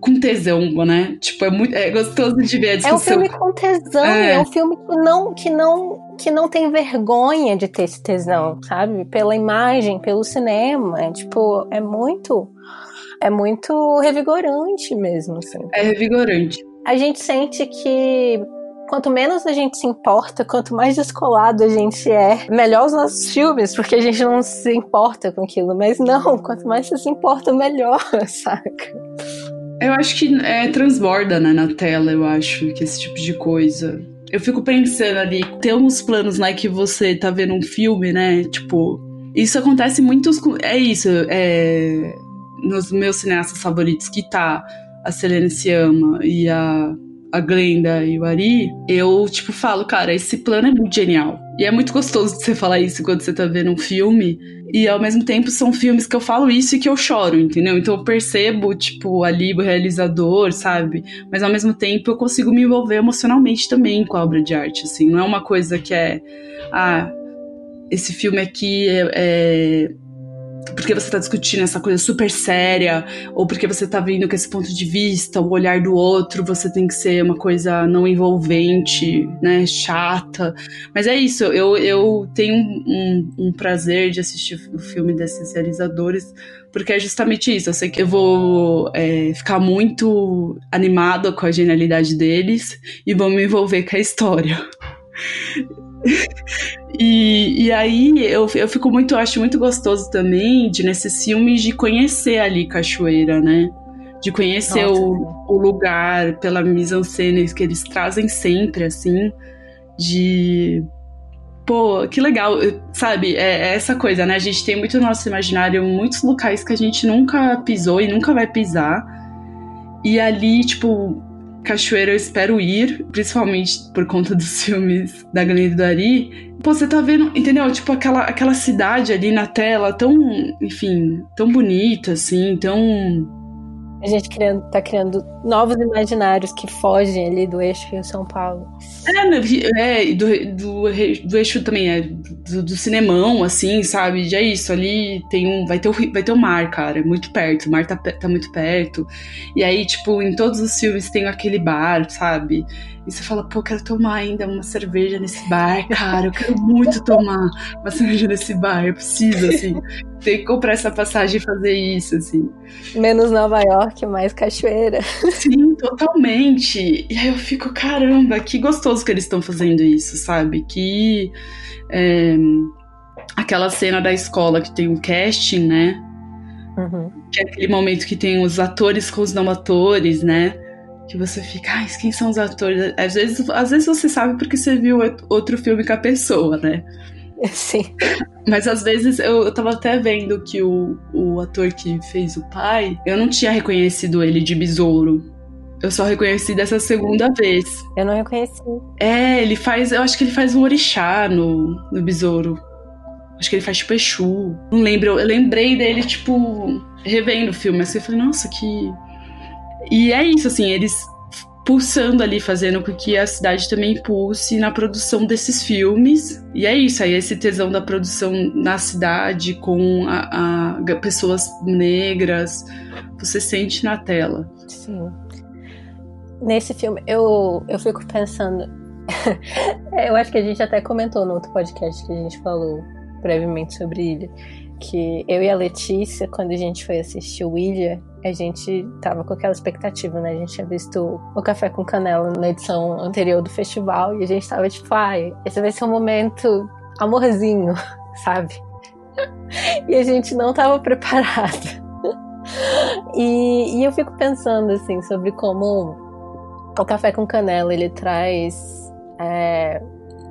com tesão, né? Tipo, é muito é gostoso de ver a discussão. É um filme com tesão, é, é um filme que não, que não que não tem vergonha de ter esse tesão, sabe? Pela imagem, pelo cinema, é, tipo, é muito é muito revigorante mesmo, assim. É revigorante. A gente sente que quanto menos a gente se importa, quanto mais descolado a gente é, melhor os nossos filmes, porque a gente não se importa com aquilo. Mas não, quanto mais você se importa, melhor, saca? Eu acho que é, transborda né, na tela, eu acho, que esse tipo de coisa. Eu fico pensando ali, tem uns planos lá que você tá vendo um filme, né? Tipo, isso acontece muito. É isso, é nos meus cineastas favoritos, que tá a Selene Siama e a a Glenda e o Ari, eu, tipo, falo, cara, esse plano é muito genial. E é muito gostoso de você falar isso quando você tá vendo um filme. E ao mesmo tempo são filmes que eu falo isso e que eu choro, entendeu? Então eu percebo, tipo, ali o realizador, sabe? Mas ao mesmo tempo eu consigo me envolver emocionalmente também com a obra de arte, assim. Não é uma coisa que é. Ah, esse filme aqui é, é porque você está discutindo essa coisa super séria, ou porque você está vendo com esse ponto de vista, o olhar do outro, você tem que ser uma coisa não envolvente, né, chata. Mas é isso, eu, eu tenho um, um prazer de assistir o filme desses realizadores, porque é justamente isso. Eu sei que eu vou é, ficar muito animada com a genialidade deles e vou me envolver com a história. e, e aí eu, eu fico muito, acho muito gostoso também de nesses filmes de conhecer ali Cachoeira, né? De conhecer o, o lugar pela mise-en-scène que eles trazem sempre, assim, de pô, que legal, sabe? É, é, essa coisa, né? A gente tem muito no nosso imaginário muitos locais que a gente nunca pisou e nunca vai pisar. E ali, tipo, Cachoeira eu espero ir, principalmente por conta dos filmes da Glenda do Ari. Pô, você tá vendo, entendeu? Tipo, aquela, aquela cidade ali na tela tão, enfim, tão bonita, assim, tão a gente criando, tá criando novos imaginários que fogem ali do eixo Rio-São Paulo. É, é do, do, do eixo também, é do, do, cinemão, assim, sabe? Já é isso, ali tem um, vai ter, o, vai ter o mar, cara, muito perto, o mar tá, tá muito perto. E aí, tipo, em todos os filmes tem aquele bar, sabe? E você fala, pô, quero tomar ainda uma cerveja nesse bar, cara. Eu quero muito tomar uma cerveja nesse bar. Eu preciso, assim. Tem que comprar essa passagem e fazer isso, assim. Menos Nova York, mais cachoeira. Sim, totalmente. E aí eu fico, caramba, que gostoso que eles estão fazendo isso, sabe? Que. É, aquela cena da escola que tem um casting, né? Uhum. Que é aquele momento que tem os atores com os não atores, né? Que você fica, ai, quem são os atores? Às vezes, às vezes você sabe porque você viu outro filme com a pessoa, né? Sim. Mas às vezes eu, eu tava até vendo que o, o ator que fez o pai, eu não tinha reconhecido ele de besouro. Eu só reconheci dessa segunda vez. Eu não reconheci. É, ele faz. Eu acho que ele faz um orixá no, no besouro. Acho que ele faz tipo Exu. Não lembro. Eu lembrei dele, tipo, revendo o filme. Assim, eu falei, nossa, que e é isso, assim, eles pulsando ali, fazendo com que a cidade também pulse na produção desses filmes. E é isso, aí esse tesão da produção na cidade com a, a pessoas negras, você sente na tela. Sim. Nesse filme, eu, eu fico pensando. eu acho que a gente até comentou no outro podcast que a gente falou brevemente sobre Ilha. Que eu e a Letícia, quando a gente foi assistir o Ilha, a gente tava com aquela expectativa, né? A gente tinha visto o Café com Canela na edição anterior do festival e a gente tava tipo, ai, esse vai ser um momento amorzinho, sabe? e a gente não tava preparado. e, e eu fico pensando, assim, sobre como o Café com Canela ele traz. É,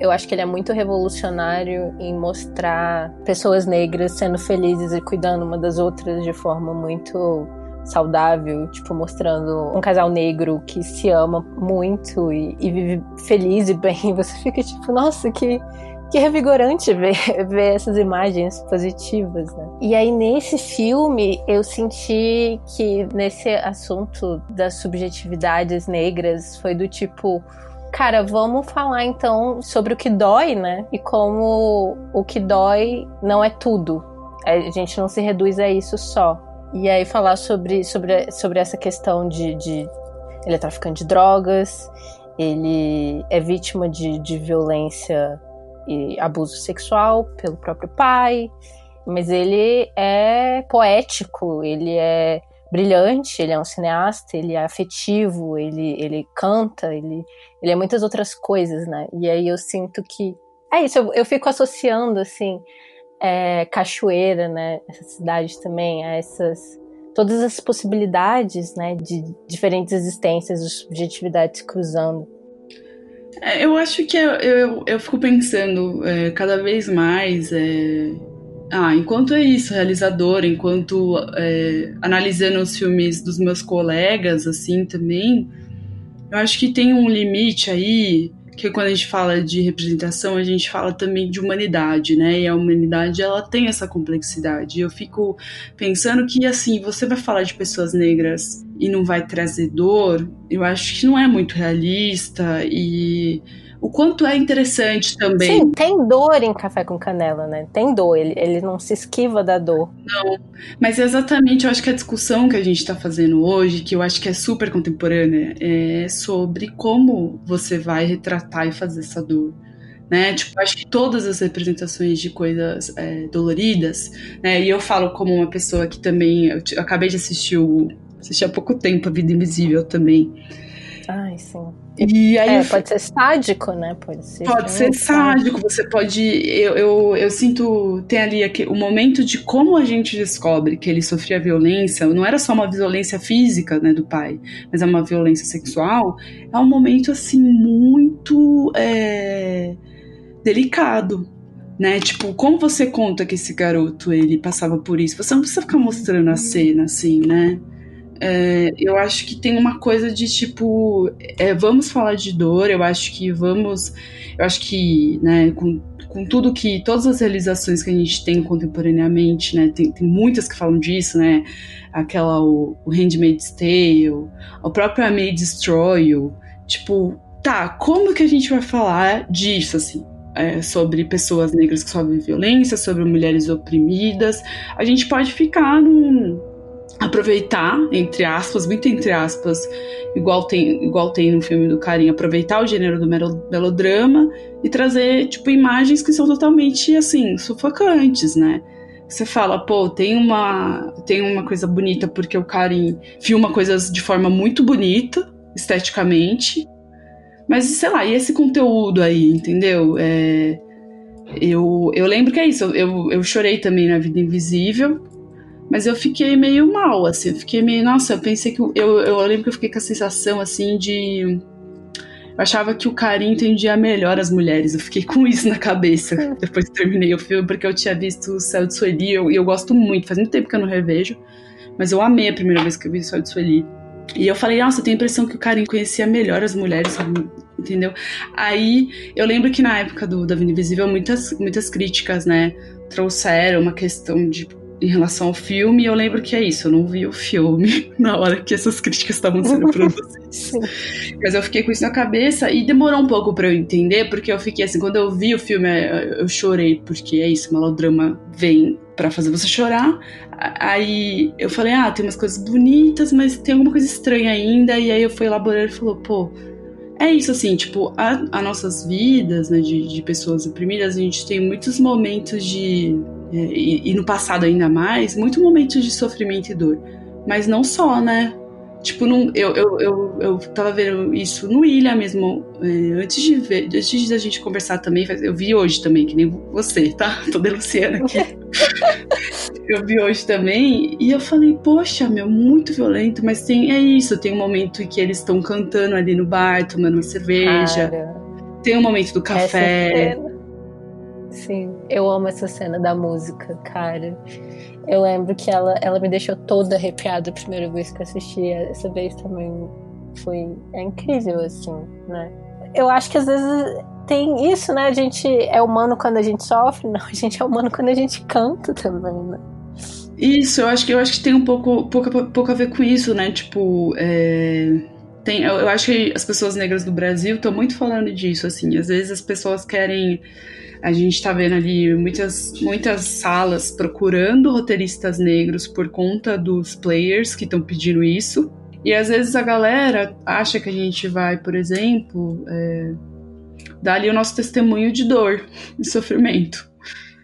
eu acho que ele é muito revolucionário em mostrar pessoas negras sendo felizes e cuidando uma das outras de forma muito saudável, tipo, mostrando um casal negro que se ama muito e, e vive feliz e bem. Você fica tipo, nossa, que, que revigorante ver, ver essas imagens positivas, né? E aí, nesse filme, eu senti que nesse assunto das subjetividades negras foi do tipo. Cara, vamos falar então sobre o que dói, né? E como o que dói não é tudo. A gente não se reduz a isso só. E aí falar sobre, sobre, sobre essa questão de, de. Ele é traficante de drogas, ele é vítima de, de violência e abuso sexual pelo próprio pai, mas ele é poético, ele é brilhante, ele é um cineasta, ele é afetivo, ele, ele canta, ele, ele é muitas outras coisas, né? E aí eu sinto que. É isso, eu, eu fico associando, assim, é, Cachoeira, né, essa cidade também, a essas todas as possibilidades, né, de diferentes existências, de subjetividades cruzando. É, eu acho que eu, eu, eu fico pensando é, cada vez mais é, ah, enquanto é isso, realizador, enquanto é, analisando os filmes dos meus colegas, assim, também, eu acho que tem um limite aí, que quando a gente fala de representação, a gente fala também de humanidade, né? E a humanidade, ela tem essa complexidade. Eu fico pensando que, assim, você vai falar de pessoas negras e não vai trazer dor, eu acho que não é muito realista e o quanto é interessante também. Sim, tem dor em café com canela, né? Tem dor, ele, ele não se esquiva da dor. Não, mas exatamente, eu acho que a discussão que a gente está fazendo hoje, que eu acho que é super contemporânea, é sobre como você vai retratar e fazer essa dor. Né? Tipo, acho que todas as representações de coisas é, doloridas, né? E eu falo como uma pessoa que também, eu, eu acabei de assistir o, assisti há pouco tempo a Vida Invisível também. Ai, sim. E aí é, pode ser sádico, né? Pode ser. Pode ser sádico, você pode. Eu, eu, eu sinto. Tem ali aqui, o momento de como a gente descobre que ele sofria violência, não era só uma violência física, né, do pai, mas é uma violência sexual. É um momento, assim, muito. É, delicado. Né? Tipo, como você conta que esse garoto ele passava por isso? Você não precisa ficar mostrando a cena assim, né? É, eu acho que tem uma coisa de tipo, é, vamos falar de dor, eu acho que vamos, eu acho que, né, com, com tudo que, todas as realizações que a gente tem contemporaneamente, né, tem, tem muitas que falam disso, né, aquela, o, o Handmaid's Tale, o próprio I May Destroy tipo, tá, como que a gente vai falar disso, assim? É, sobre pessoas negras que sofrem violência, sobre mulheres oprimidas, a gente pode ficar num aproveitar, entre aspas, muito entre aspas, igual tem, igual tem no filme do Carinho, aproveitar o gênero do melodrama e trazer, tipo, imagens que são totalmente, assim, sufocantes, né? Você fala, pô, tem uma, tem uma coisa bonita porque o Karim filma coisas de forma muito bonita, esteticamente, mas, sei lá, e esse conteúdo aí, entendeu? É, eu, eu lembro que é isso, eu, eu chorei também na Vida Invisível, mas eu fiquei meio mal, assim, eu fiquei meio. Nossa, eu pensei que. Eu, eu lembro que eu fiquei com a sensação, assim, de. Eu achava que o Karim entendia melhor as mulheres. Eu fiquei com isso na cabeça depois que terminei o filme, porque eu tinha visto o Céu de Sueli e eu, eu, gosto muito. Faz muito tempo que eu não revejo, mas eu amei a primeira vez que eu vi o Céu de Sueli. E eu falei, nossa, eu tenho a impressão que o Karim conhecia melhor as mulheres, entendeu? Aí eu lembro que na época do Da Vida Invisível, muitas, muitas críticas, né, trouxeram uma questão de em relação ao filme, eu lembro que é isso, eu não vi o filme na hora que essas críticas estavam sendo produzidas. Mas eu fiquei com isso na cabeça e demorou um pouco para eu entender, porque eu fiquei assim, quando eu vi o filme, eu chorei, porque é isso, melodrama vem para fazer você chorar. Aí eu falei, ah, tem umas coisas bonitas, mas tem alguma coisa estranha ainda. E aí eu fui elaborando e falou, pô, é isso assim, tipo, a, a nossas vidas, né, de, de pessoas oprimidas, a gente tem muitos momentos de e, e, no passado ainda mais, muito momentos de sofrimento e dor. Mas não só, né? Tipo, não, eu, eu, eu, eu tava vendo isso no Ilha mesmo, é, antes de ver, antes da gente conversar também, eu vi hoje também, que nem você, tá? Tô denunciando aqui. eu vi hoje também, e eu falei, poxa, meu, muito violento, mas tem, é isso, tem um momento em que eles estão cantando ali no bar, tomando uma cerveja. Cara, tem um momento do café. Sim, eu amo essa cena da música, cara. Eu lembro que ela, ela me deixou toda arrepiada a primeira vez que assisti. Essa vez também foi é incrível, assim, né? Eu acho que às vezes tem isso, né? A gente é humano quando a gente sofre, não, a gente é humano quando a gente canta também, né? Isso, eu acho que eu acho que tem um pouco, pouco, pouco a ver com isso, né? Tipo, é, tem, eu, eu acho que as pessoas negras do Brasil estão muito falando disso, assim. Às vezes as pessoas querem a gente está vendo ali muitas, muitas salas procurando roteiristas negros por conta dos players que estão pedindo isso. E às vezes a galera acha que a gente vai, por exemplo, é, dar ali o nosso testemunho de dor e sofrimento,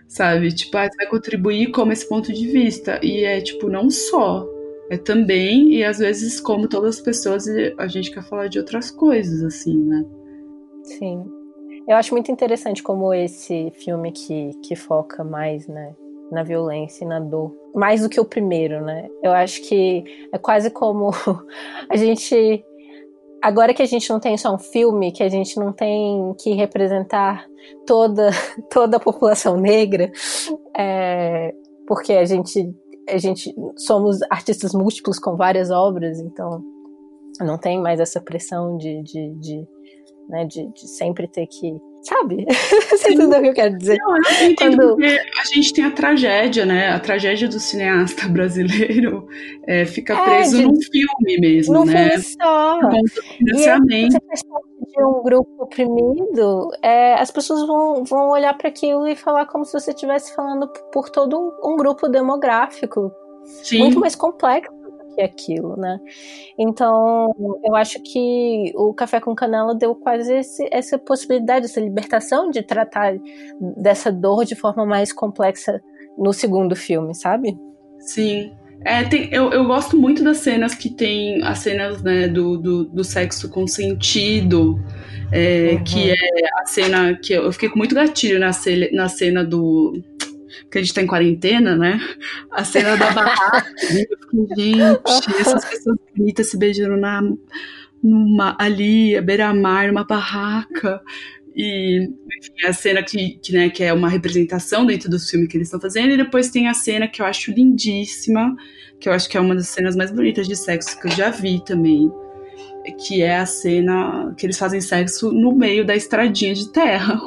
sabe? Tipo, ah, vai contribuir como esse ponto de vista. E é tipo, não só. É também, e às vezes, como todas as pessoas, a gente quer falar de outras coisas, assim, né? Sim. Eu acho muito interessante como esse filme que, que foca mais, né, na violência e na dor, mais do que o primeiro, né? Eu acho que é quase como a gente agora que a gente não tem só um filme, que a gente não tem que representar toda, toda a população negra, é, porque a gente, a gente somos artistas múltiplos com várias obras, então não tem mais essa pressão de, de, de, né, de, de sempre ter que Sabe? Você entendeu o que eu quero dizer? Não, eu entendo Quando... porque a gente tem a tragédia, né? A tragédia do cineasta brasileiro é, fica é, preso de... num filme mesmo, num né? Filme só. financiamento. E você faz de um grupo oprimido, é, as pessoas vão, vão olhar para aquilo e falar como se você estivesse falando por todo um, um grupo demográfico. Sim. Muito mais complexo que aquilo, né? Então, eu acho que o Café com Canela deu quase esse, essa possibilidade, essa libertação de tratar dessa dor de forma mais complexa no segundo filme, sabe? Sim. É, tem, eu, eu gosto muito das cenas que tem as cenas né, do, do, do sexo consentido, é, uhum. que é a cena que eu, eu fiquei com muito gatilho na, na cena do que a gente tá em quarentena, né? A cena da barraca. gente, essas pessoas bonitas se beijando na, numa, ali, beira-mar, numa barraca. E enfim, a cena que, que, né, que é uma representação dentro do filme que eles estão fazendo, e depois tem a cena que eu acho lindíssima, que eu acho que é uma das cenas mais bonitas de sexo que eu já vi também. Que é a cena que eles fazem sexo no meio da estradinha de terra.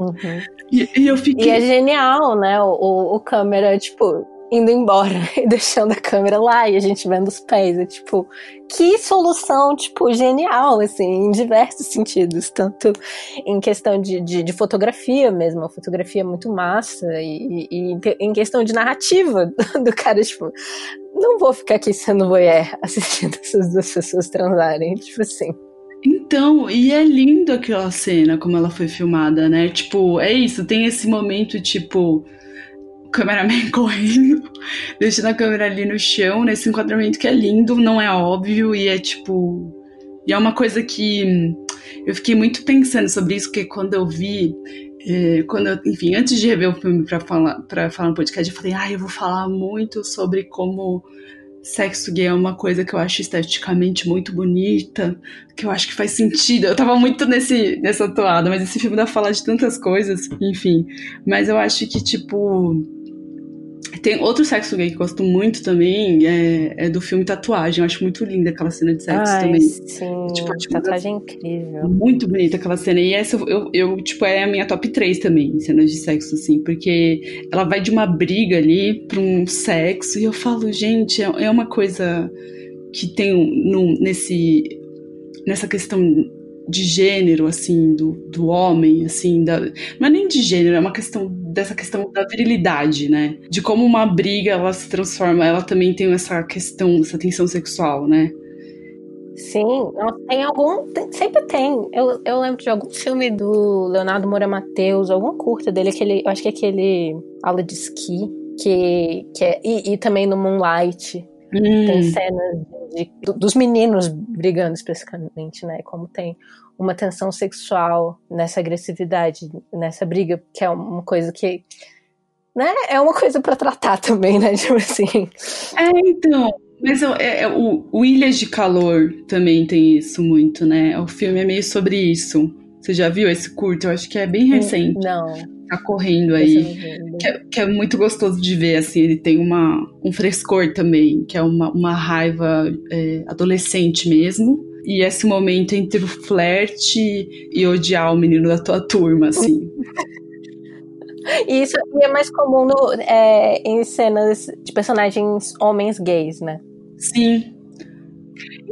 Uhum. E, e, eu fiquei... e é genial, né? O, o, o, câmera, tipo, indo embora e deixando a câmera lá e a gente vendo os pés. É tipo, que solução, tipo, genial, assim, em diversos sentidos. Tanto em questão de, de, de fotografia mesmo, a fotografia muito massa, e, e, e, em questão de narrativa do cara, tipo, não vou ficar aqui sendo voyeur assistindo essas duas pessoas transarem, tipo assim. Então, e é lindo aquela cena, como ela foi filmada, né? Tipo, é isso, tem esse momento, tipo, o cameraman correndo, deixando a câmera ali no chão, nesse enquadramento que é lindo, não é óbvio, e é tipo. E é uma coisa que eu fiquei muito pensando sobre isso, porque quando eu vi. É, quando eu, enfim, antes de rever o filme para falar para falar no podcast, eu falei, ah, eu vou falar muito sobre como sexo gay é uma coisa que eu acho esteticamente muito bonita, que eu acho que faz sentido. Eu tava muito nesse, nessa toada, mas esse filme dá falar de tantas coisas, enfim. Mas eu acho que, tipo tem outro sexo gay que eu gosto muito também, é, é, do filme Tatuagem. Eu acho muito linda aquela cena de sexo Ai, também. Sim, tipo, tatuagem é incrível. Muito bonita aquela cena. E essa, eu, eu, tipo, é a minha top 3 também, cenas de sexo, assim, porque ela vai de uma briga ali pra um sexo, e eu falo, gente, é, é uma coisa que tem no, nesse, nessa questão de gênero, assim, do, do homem, assim, da, não é nem de gênero, é uma questão dessa questão da virilidade, né? De como uma briga ela se transforma, ela também tem essa questão, essa tensão sexual, né? Sim, tem algum. Tem, sempre tem. Eu, eu lembro de algum filme do Leonardo Moura Mateus, algum curta dele, aquele, eu acho que é aquele aula de esqui, que, que é, e, e também no Moonlight. Hum. Tem cenas de, dos meninos brigando especificamente, né? Como tem uma tensão sexual nessa agressividade, nessa briga, que é uma coisa que. Né? É uma coisa para tratar também, né? Tipo assim. É, então. Mas é, é, o, o Ilhas de Calor também tem isso muito, né? O filme é meio sobre isso. Você já viu esse curto? Eu acho que é bem hum, recente. Não. Tá correndo aí. Que é, que é, muito gostoso de ver, assim. Ele tem uma, um frescor também, que é uma, uma raiva é, adolescente mesmo. E esse momento entre o flerte e odiar o menino da tua turma, assim. Isso é mais comum no, é, em cenas de personagens homens gays, né? Sim,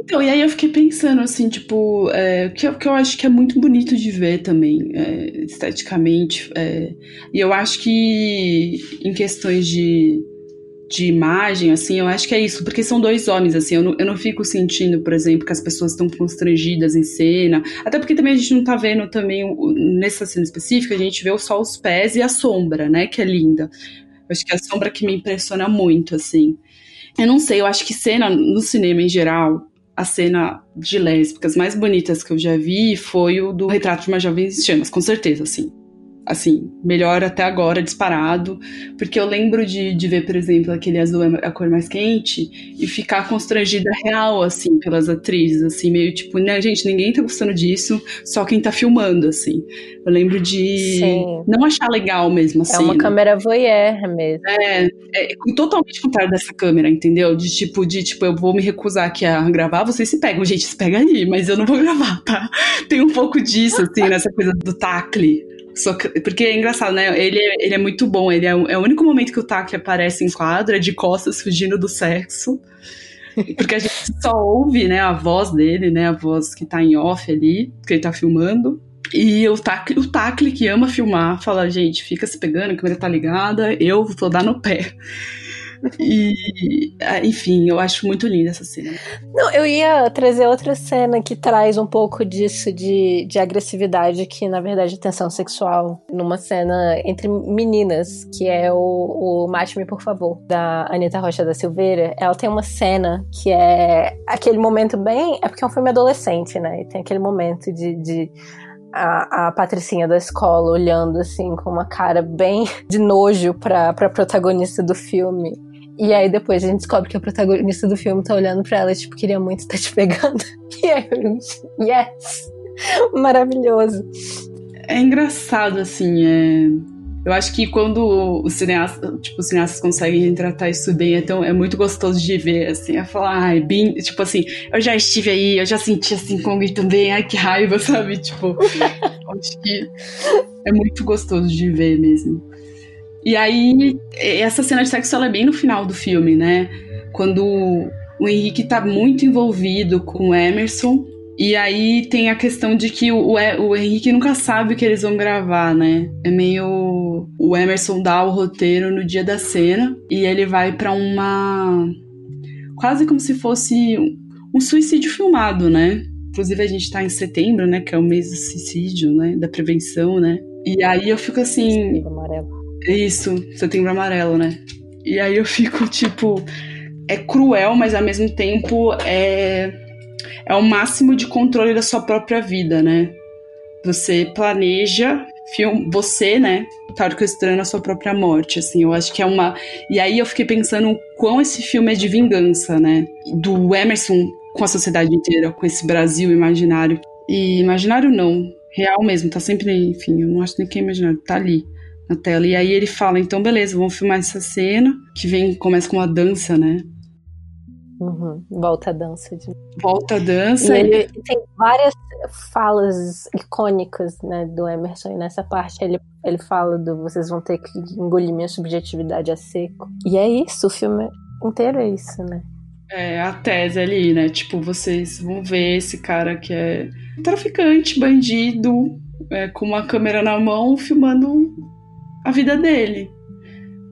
então, e aí eu fiquei pensando, assim, tipo, é, que, que eu acho que é muito bonito de ver também, é, esteticamente. É, e eu acho que em questões de, de imagem, assim, eu acho que é isso, porque são dois homens, assim, eu não, eu não fico sentindo, por exemplo, que as pessoas estão constrangidas em cena, até porque também a gente não tá vendo também, nessa cena específica, a gente vê só os pés e a sombra, né, que é linda. Eu acho que é a sombra que me impressiona muito, assim. Eu não sei, eu acho que cena no cinema em geral, a cena de lésbicas mais bonitas que eu já vi foi o do Retrato de uma Jovem em Chamas, com certeza, assim. Assim, melhor até agora, disparado. Porque eu lembro de, de ver, por exemplo, aquele azul é a cor mais quente e ficar constrangida real, assim, pelas atrizes, assim, meio tipo, né, gente, ninguém tá gostando disso, só quem tá filmando, assim. Eu lembro de Sim. não achar legal mesmo, assim. É uma câmera voyeur mesmo. É, é totalmente contrário dessa câmera, entendeu? De tipo, de tipo, eu vou me recusar aqui a gravar, vocês se pegam, gente, se pega aí, mas eu não vou gravar, tá? Tem um pouco disso, assim, nessa coisa do tacle. Porque é engraçado, né? Ele, ele é muito bom. Ele é, é o único momento que o Taki aparece em quadro, é de costas, fugindo do sexo. Porque a gente só ouve, né, a voz dele, né? A voz que tá em off ali, que ele tá filmando. E o Tacle, o Tacle que ama filmar, fala, gente, fica se pegando, a câmera tá ligada, eu vou dar no pé. E, ah, enfim, eu acho muito linda essa cena. Não, eu ia trazer outra cena que traz um pouco disso de, de agressividade, que na verdade é tensão sexual, numa cena entre meninas, que é o, o Mate-me, por favor, da Anitta Rocha da Silveira. Ela tem uma cena que é aquele momento bem. É porque é um filme adolescente, né? E tem aquele momento de, de a, a patricinha da escola olhando assim com uma cara bem de nojo pra, pra protagonista do filme. E aí depois a gente descobre que a protagonista do filme tá olhando pra ela, tipo, queria muito estar te pegando. E aí eu, yes! Maravilhoso. É engraçado, assim, é... Eu acho que quando os cineastas, tipo, os cineastas conseguem retratar isso bem, é, tão, é muito gostoso de ver, assim, é falar, ai, bem, tipo assim, eu já estive aí, eu já senti assim Kong também, ai, que raiva, sabe? Tipo, acho que é muito gostoso de ver mesmo. E aí, essa cena de sexo ela é bem no final do filme, né? Quando o Henrique tá muito envolvido com o Emerson. E aí tem a questão de que o, o, Henrique nunca sabe o que eles vão gravar, né? É meio. O Emerson dá o roteiro no dia da cena e ele vai para uma. Quase como se fosse um suicídio filmado, né? Inclusive a gente tá em setembro, né? Que é o mês do suicídio, né? Da prevenção, né? E aí eu fico assim. Amarelo isso, setembro amarelo, né? E aí eu fico tipo. É cruel, mas ao mesmo tempo é. É o máximo de controle da sua própria vida, né? Você planeja, você, né? Tá orquestrando a sua própria morte, assim. Eu acho que é uma. E aí eu fiquei pensando o quão esse filme é de vingança, né? Do Emerson com a sociedade inteira, com esse Brasil imaginário. E imaginário não, real mesmo, tá sempre, enfim, eu não acho nem que é imaginário, tá ali na tela. E aí ele fala, então beleza, vamos filmar essa cena, que vem, começa com uma dança, né? Uhum. Volta a dança. De... Volta a dança. E ele tem várias falas icônicas né, do Emerson. E nessa parte ele, ele fala do vocês vão ter que engolir minha subjetividade a seco. E é isso, o filme inteiro é isso, né? É, a tese ali, né? Tipo, vocês vão ver esse cara que é traficante, bandido, é, com uma câmera na mão, filmando a vida dele,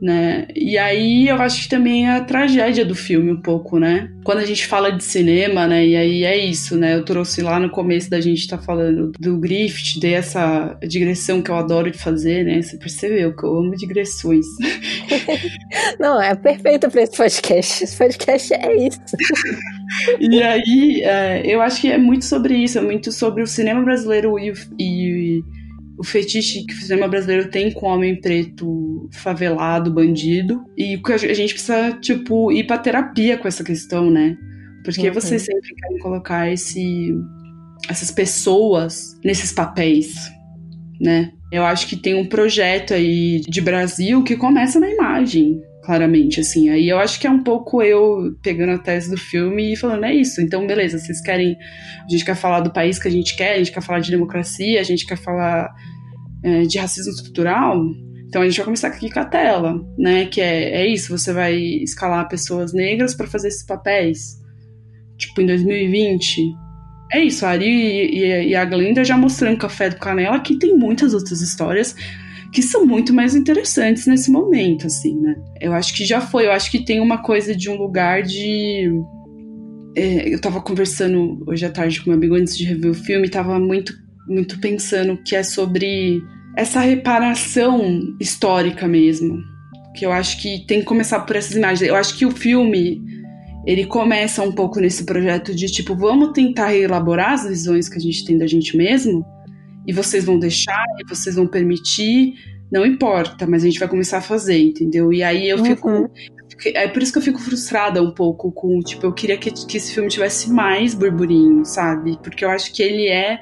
né? E aí eu acho que também é a tragédia do filme um pouco, né? Quando a gente fala de cinema, né? E aí é isso, né? Eu trouxe lá no começo da gente estar tá falando do Griffith, dei essa digressão que eu adoro de fazer, né? Você percebeu que eu amo digressões. Não, é perfeito para esse podcast. Esse podcast é isso. e aí, é, eu acho que é muito sobre isso, é muito sobre o cinema brasileiro e, e o fetiche que o cinema brasileiro tem com o homem preto favelado, bandido. E a gente precisa, tipo, ir pra terapia com essa questão, né? Porque uhum. vocês sempre querem colocar esse, essas pessoas nesses papéis, né? Eu acho que tem um projeto aí de Brasil que começa na imagem, claramente, assim. Aí eu acho que é um pouco eu pegando a tese do filme e falando, é isso, então beleza, vocês querem. A gente quer falar do país que a gente quer, a gente quer falar de democracia, a gente quer falar é, de racismo estrutural. Então a gente vai começar aqui com a tela, né? Que é, é isso, você vai escalar pessoas negras para fazer esses papéis. Tipo, em 2020. É isso, a Ari e, e, e a Glenda já mostrando Café do Canela, que tem muitas outras histórias que são muito mais interessantes nesse momento, assim, né? Eu acho que já foi, eu acho que tem uma coisa de um lugar de. É, eu tava conversando hoje à tarde com meu amigo antes de rever o filme, tava muito, muito pensando que é sobre essa reparação histórica mesmo. Que eu acho que tem que começar por essas imagens. Eu acho que o filme ele começa um pouco nesse projeto de tipo, vamos tentar reelaborar as visões que a gente tem da gente mesmo e vocês vão deixar, e vocês vão permitir, não importa, mas a gente vai começar a fazer, entendeu? E aí eu fico. Uhum. É por isso que eu fico frustrada um pouco com, tipo, eu queria que, que esse filme tivesse mais burburinho, sabe? Porque eu acho que ele é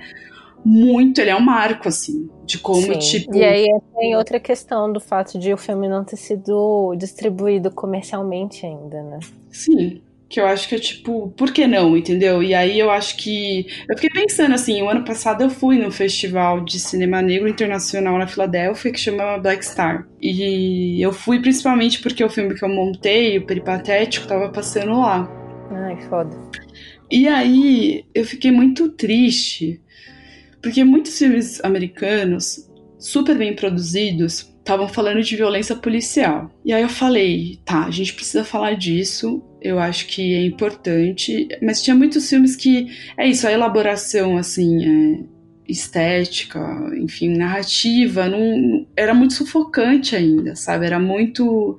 muito, ele é um marco, assim, de como, Sim. tipo. E aí tem outra questão do fato de o filme não ter sido distribuído comercialmente ainda, né? Sim. Que eu acho que é tipo, por que não, entendeu? E aí eu acho que. Eu fiquei pensando assim, o ano passado eu fui num festival de cinema negro internacional na Filadélfia que chama Black Star. E eu fui principalmente porque o filme que eu montei, o Peripatético, tava passando lá. Ai, foda. E aí eu fiquei muito triste, porque muitos filmes americanos, super bem produzidos, estavam falando de violência policial. E aí eu falei, tá, a gente precisa falar disso, eu acho que é importante, mas tinha muitos filmes que é isso, a elaboração assim, é, estética, enfim, narrativa, não, era muito sufocante ainda, sabe? Era muito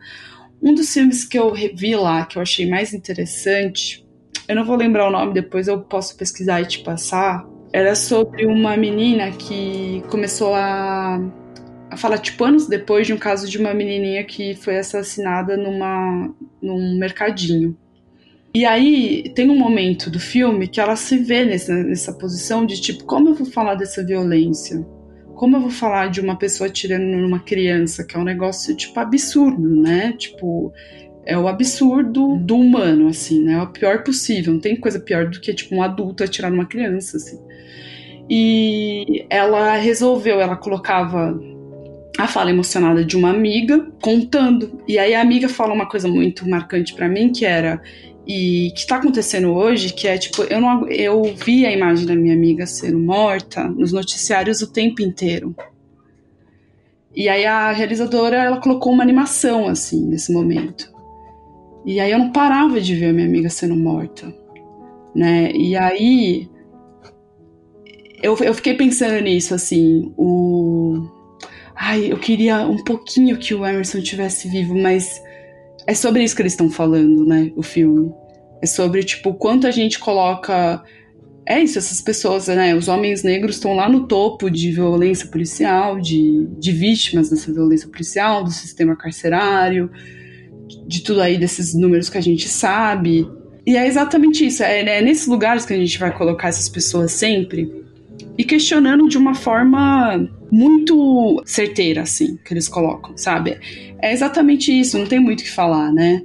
um dos filmes que eu vi lá que eu achei mais interessante, eu não vou lembrar o nome, depois eu posso pesquisar e te passar. Era sobre uma menina que começou a fala tipo anos depois de um caso de uma menininha que foi assassinada numa num mercadinho. E aí tem um momento do filme que ela se vê nessa, nessa posição de tipo, como eu vou falar dessa violência? Como eu vou falar de uma pessoa atirando numa criança, que é um negócio tipo absurdo, né? Tipo, é o absurdo do humano, assim, né? É o pior possível. Não tem coisa pior do que tipo um adulto atirar numa criança, assim. E ela resolveu, ela colocava a fala emocionada de uma amiga contando. E aí a amiga fala uma coisa muito marcante para mim, que era e que está acontecendo hoje, que é tipo, eu não eu vi a imagem da minha amiga sendo morta nos noticiários o tempo inteiro. E aí a realizadora, ela colocou uma animação assim nesse momento. E aí eu não parava de ver a minha amiga sendo morta, né? E aí eu, eu fiquei pensando nisso assim, o Ai, eu queria um pouquinho que o Emerson tivesse vivo, mas é sobre isso que eles estão falando, né? O filme. É sobre, tipo, quanto a gente coloca. É isso, essas pessoas, né? Os homens negros estão lá no topo de violência policial, de, de vítimas dessa violência policial, do sistema carcerário, de tudo aí desses números que a gente sabe. E é exatamente isso. É, é nesses lugares que a gente vai colocar essas pessoas sempre e questionando de uma forma muito certeira, assim, que eles colocam, sabe? É exatamente isso, não tem muito o que falar, né?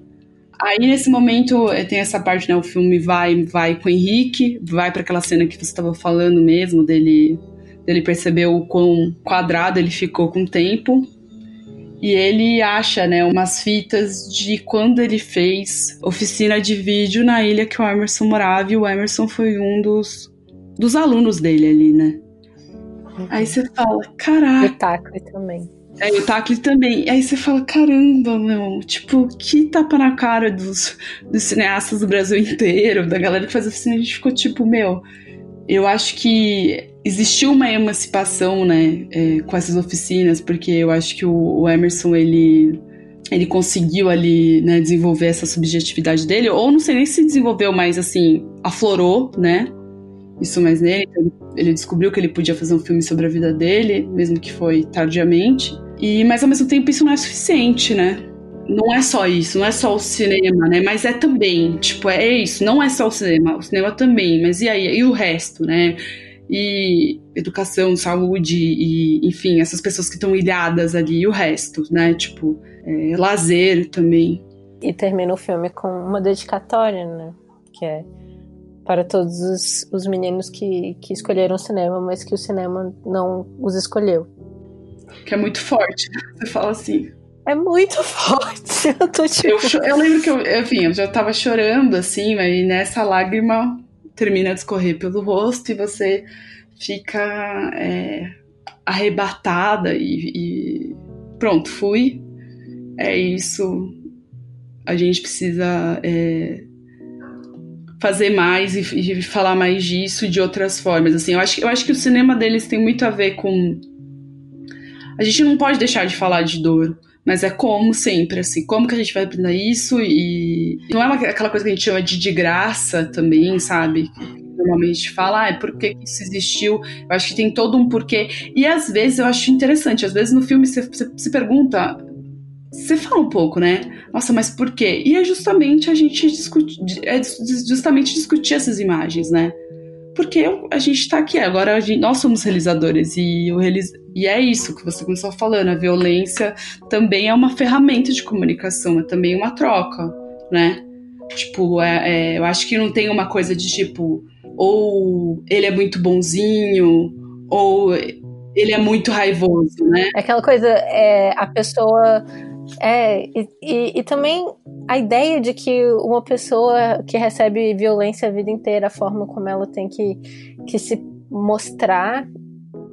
Aí nesse momento eh, tem essa parte, né? O filme vai vai com o Henrique, vai para aquela cena que você estava falando mesmo dele dele perceber o quão quadrado ele ficou com o tempo. E ele acha, né, umas fitas de quando ele fez oficina de vídeo na ilha que o Emerson morava, e o Emerson foi um dos dos alunos dele ali, né? Uhum. Aí você fala, caraca. O Tacli também. É, o Tacli também. Aí você fala, caramba, meu, tipo, que tapa na cara dos, dos cineastas do Brasil inteiro, da galera que faz oficina, a gente ficou tipo, meu, eu acho que existiu uma emancipação, né, é, com essas oficinas, porque eu acho que o, o Emerson, ele ele conseguiu ali, né, desenvolver essa subjetividade dele, ou não sei nem se desenvolveu, mas assim, aflorou, né, isso mais nele. Então ele descobriu que ele podia fazer um filme sobre a vida dele, mesmo que foi tardiamente. E mas ao mesmo tempo isso não é suficiente, né? Não é só isso, não é só o cinema, né? Mas é também, tipo, é isso, não é só o cinema, o cinema também, mas e aí, e o resto, né? E educação, saúde, e enfim, essas pessoas que estão ilhadas ali, e o resto, né? Tipo, é, lazer também. E termina o filme com uma dedicatória, né? Que é para todos os, os meninos que, que escolheram o cinema, mas que o cinema não os escolheu. Que é muito forte, você fala assim. É muito forte. Eu tô tipo. Eu, eu lembro que eu, enfim, eu já tava chorando, assim, mas nessa lágrima termina de escorrer pelo rosto e você fica é, arrebatada e, e, pronto, fui. É isso. A gente precisa é, fazer mais e, e, falar mais disso de outras formas. Assim, eu acho, eu acho que o cinema deles tem muito a ver com. A gente não pode deixar de falar de dor, mas é como sempre, assim, como que a gente vai aprender isso e não é uma, aquela coisa que a gente chama de de graça também, sabe? normalmente fala, ah, por que isso existiu? Eu acho que tem todo um porquê. E às vezes eu acho interessante, às vezes no filme você se pergunta, você fala um pouco, né? Nossa, mas por quê? E é justamente a gente discutir, é justamente discutir essas imagens, né? Porque a gente está aqui, agora gente, nós somos realizadores e, o realiz, e é isso que você começou falando, a violência também é uma ferramenta de comunicação, é também uma troca, né? Tipo, é, é, eu acho que não tem uma coisa de tipo, ou ele é muito bonzinho, ou ele é muito raivoso, né? É aquela coisa, é, a pessoa é, e, e, e, também a ideia de que uma pessoa que recebe violência a vida inteira, a forma como ela tem que, que se mostrar,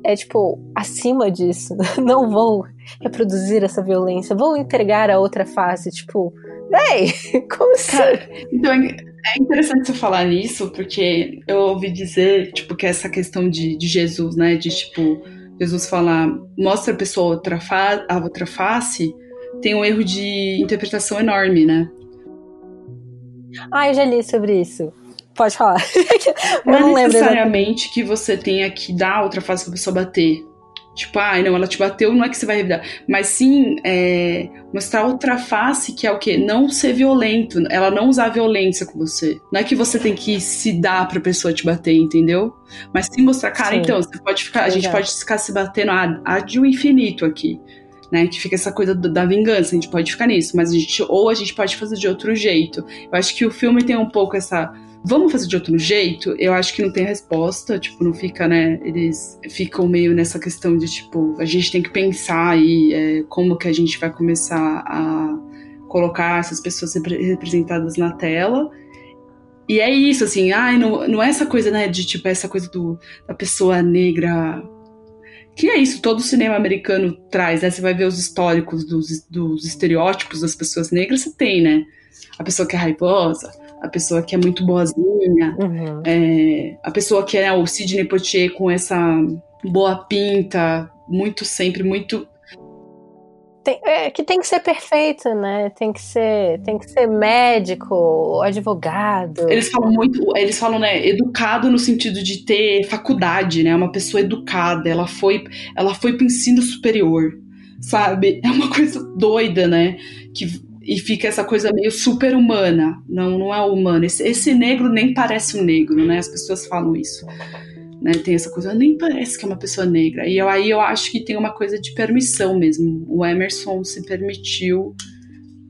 é tipo, acima disso. Não vão reproduzir essa violência, vão entregar a outra face, tipo, véi, como Cara, então é interessante você falar nisso, porque eu ouvi dizer, tipo, que essa questão de, de Jesus, né, de tipo, Jesus falar, mostra a pessoa outra a outra face tem um erro de interpretação enorme, né? Ah, eu já li sobre isso. Pode falar. não, não é necessariamente que você tenha que dar outra face pra pessoa bater. Tipo, ah, não, ela te bateu, não é que você vai revidar. Mas sim é, mostrar outra face, que é o quê? Não ser violento. Ela não usar violência com você. Não é que você tem que se dar pra pessoa te bater, entendeu? Mas sim mostrar, cara, sim. então, você pode ficar. A gente pode ficar se batendo a de um infinito aqui né? Que fica essa coisa do, da vingança, a gente pode ficar nisso, mas a gente ou a gente pode fazer de outro jeito. Eu acho que o filme tem um pouco essa vamos fazer de outro jeito? Eu acho que não tem resposta, tipo, não fica, né? Eles ficam meio nessa questão de, tipo, a gente tem que pensar aí é, como que a gente vai começar a colocar essas pessoas representadas na tela. E é isso, assim, ai, não, não é essa coisa, né, de, tipo, essa coisa do, da pessoa negra que é isso, todo o cinema americano traz, né? Você vai ver os históricos dos, dos estereótipos das pessoas negras, você tem, né? A pessoa que é raivosa, a pessoa que é muito boazinha, uhum. é, a pessoa que é o Sidney Poitier com essa boa pinta, muito sempre, muito tem, é, que tem que ser perfeito, né? Tem que ser, tem que ser médico, advogado. Eles falam muito, eles falam, né, educado no sentido de ter faculdade, né? Uma pessoa educada, ela foi, ela foi pro ensino superior, sabe? É uma coisa doida, né? Que e fica essa coisa meio super humana. Não, não é humana. Esse, esse negro nem parece um negro, né? As pessoas falam isso né? Tem essa coisa, nem parece que é uma pessoa negra. E eu, aí eu acho que tem uma coisa de permissão mesmo. O Emerson se permitiu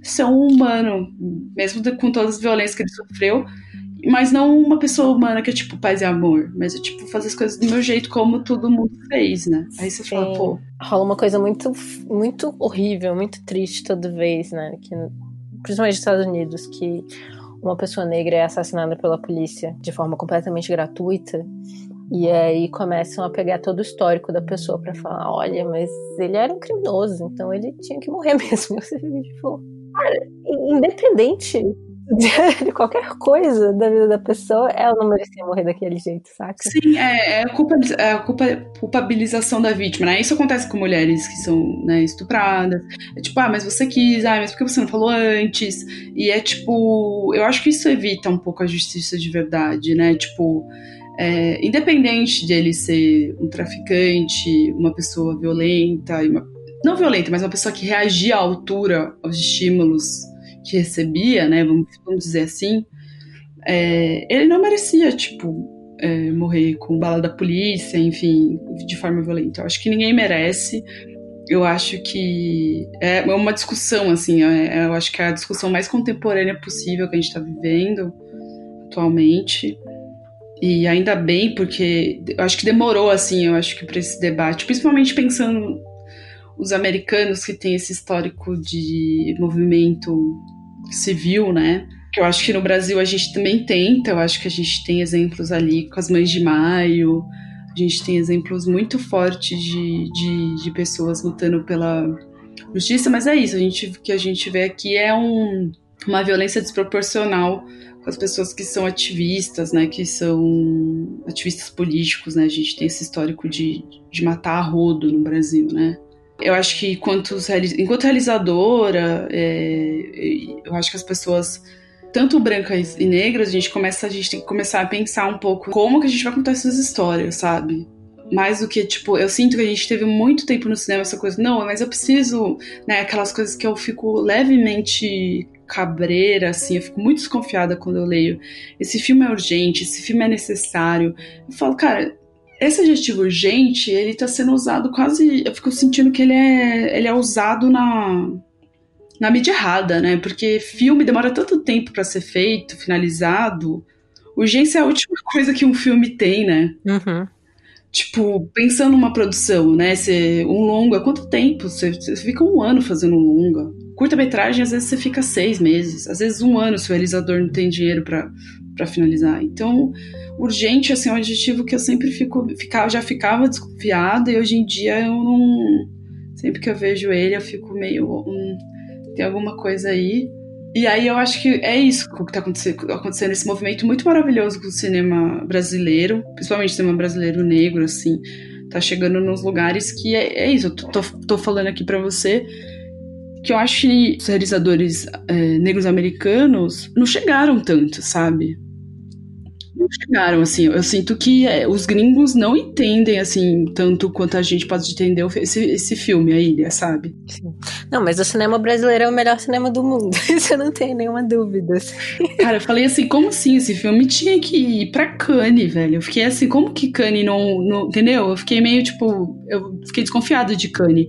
ser um humano, mesmo com todas as violências que ele sofreu, mas não uma pessoa humana que é tipo paz e amor, mas é tipo fazer as coisas do meu jeito como todo mundo fez, né? Aí você Sim. fala, pô. Rola uma coisa muito, muito horrível, muito triste toda vez, né? Que, principalmente nos Estados Unidos, que uma pessoa negra é assassinada pela polícia de forma completamente gratuita e aí começam a pegar todo o histórico da pessoa para falar, olha, mas ele era um criminoso, então ele tinha que morrer mesmo. Fica tipo, cara, independente de qualquer coisa da vida da pessoa, ela não merecia morrer daquele jeito, saca? Sim, é, é, a, culpa, é a culpa, culpabilização da vítima, né? Isso acontece com mulheres que são né, estupradas. É tipo, ah, mas você quis, ah, mas por que você não falou antes? E é tipo, eu acho que isso evita um pouco a justiça de verdade, né? Tipo, é, independente de ele ser um traficante, uma pessoa violenta, uma, não violenta, mas uma pessoa que reagia à altura aos estímulos que recebia, né, vamos, vamos dizer assim, é, ele não merecia, tipo, é, morrer com bala da polícia, enfim, de forma violenta. Eu acho que ninguém merece. Eu acho que é uma discussão, assim, é, eu acho que é a discussão mais contemporânea possível que a gente está vivendo atualmente. E ainda bem, porque eu acho que demorou, assim, eu acho que para esse debate, principalmente pensando os americanos que têm esse histórico de movimento civil, né? Que eu acho que no Brasil a gente também tenta, eu acho que a gente tem exemplos ali com as mães de maio, a gente tem exemplos muito fortes de, de, de pessoas lutando pela justiça, mas é isso, a gente, o que a gente vê aqui é um, uma violência desproporcional as pessoas que são ativistas, né, que são ativistas políticos, né, a gente tem esse histórico de, de matar a rodo no Brasil, né. Eu acho que enquanto, enquanto realizadora, é, eu acho que as pessoas tanto brancas e negras, a gente começa, a gente tem que começar a pensar um pouco como que a gente vai contar essas histórias, sabe? mais do que, tipo, eu sinto que a gente teve muito tempo no cinema essa coisa, não, mas eu preciso, né, aquelas coisas que eu fico levemente cabreira, assim, eu fico muito desconfiada quando eu leio. Esse filme é urgente, esse filme é necessário. Eu falo, cara, esse adjetivo urgente, ele tá sendo usado quase, eu fico sentindo que ele é, ele é usado na na mídia errada, né? Porque filme demora tanto tempo para ser feito, finalizado. Urgência é a última coisa que um filme tem, né? Uhum. Tipo, pensando numa produção, né? Cê, um longa, quanto tempo? Você fica um ano fazendo um longa. Curta-metragem, às vezes você fica seis meses. Às vezes um ano se o realizador não tem dinheiro para finalizar. Então, urgente, assim, é um adjetivo que eu sempre fico, ficava, já ficava desconfiada e hoje em dia eu não... Sempre que eu vejo ele, eu fico meio... Hum, tem alguma coisa aí. E aí eu acho que é isso que está acontecendo, acontecendo, esse movimento muito maravilhoso com o cinema brasileiro, principalmente o cinema brasileiro negro, assim, tá chegando nos lugares que é, é isso, eu tô, tô falando aqui para você que eu acho que os realizadores é, negros americanos não chegaram tanto, sabe? Não chegaram, assim. Eu sinto que é, os gringos não entendem, assim, tanto quanto a gente pode entender esse, esse filme, A Ilha, sabe? Sim. Não, mas o cinema brasileiro é o melhor cinema do mundo. Isso eu não tenho nenhuma dúvida. Assim. Cara, eu falei assim, como assim? Esse filme tinha que ir pra Cannes, velho. Eu fiquei assim, como que Cannes não, não. Entendeu? Eu fiquei meio, tipo. Eu fiquei desconfiado de Cannes.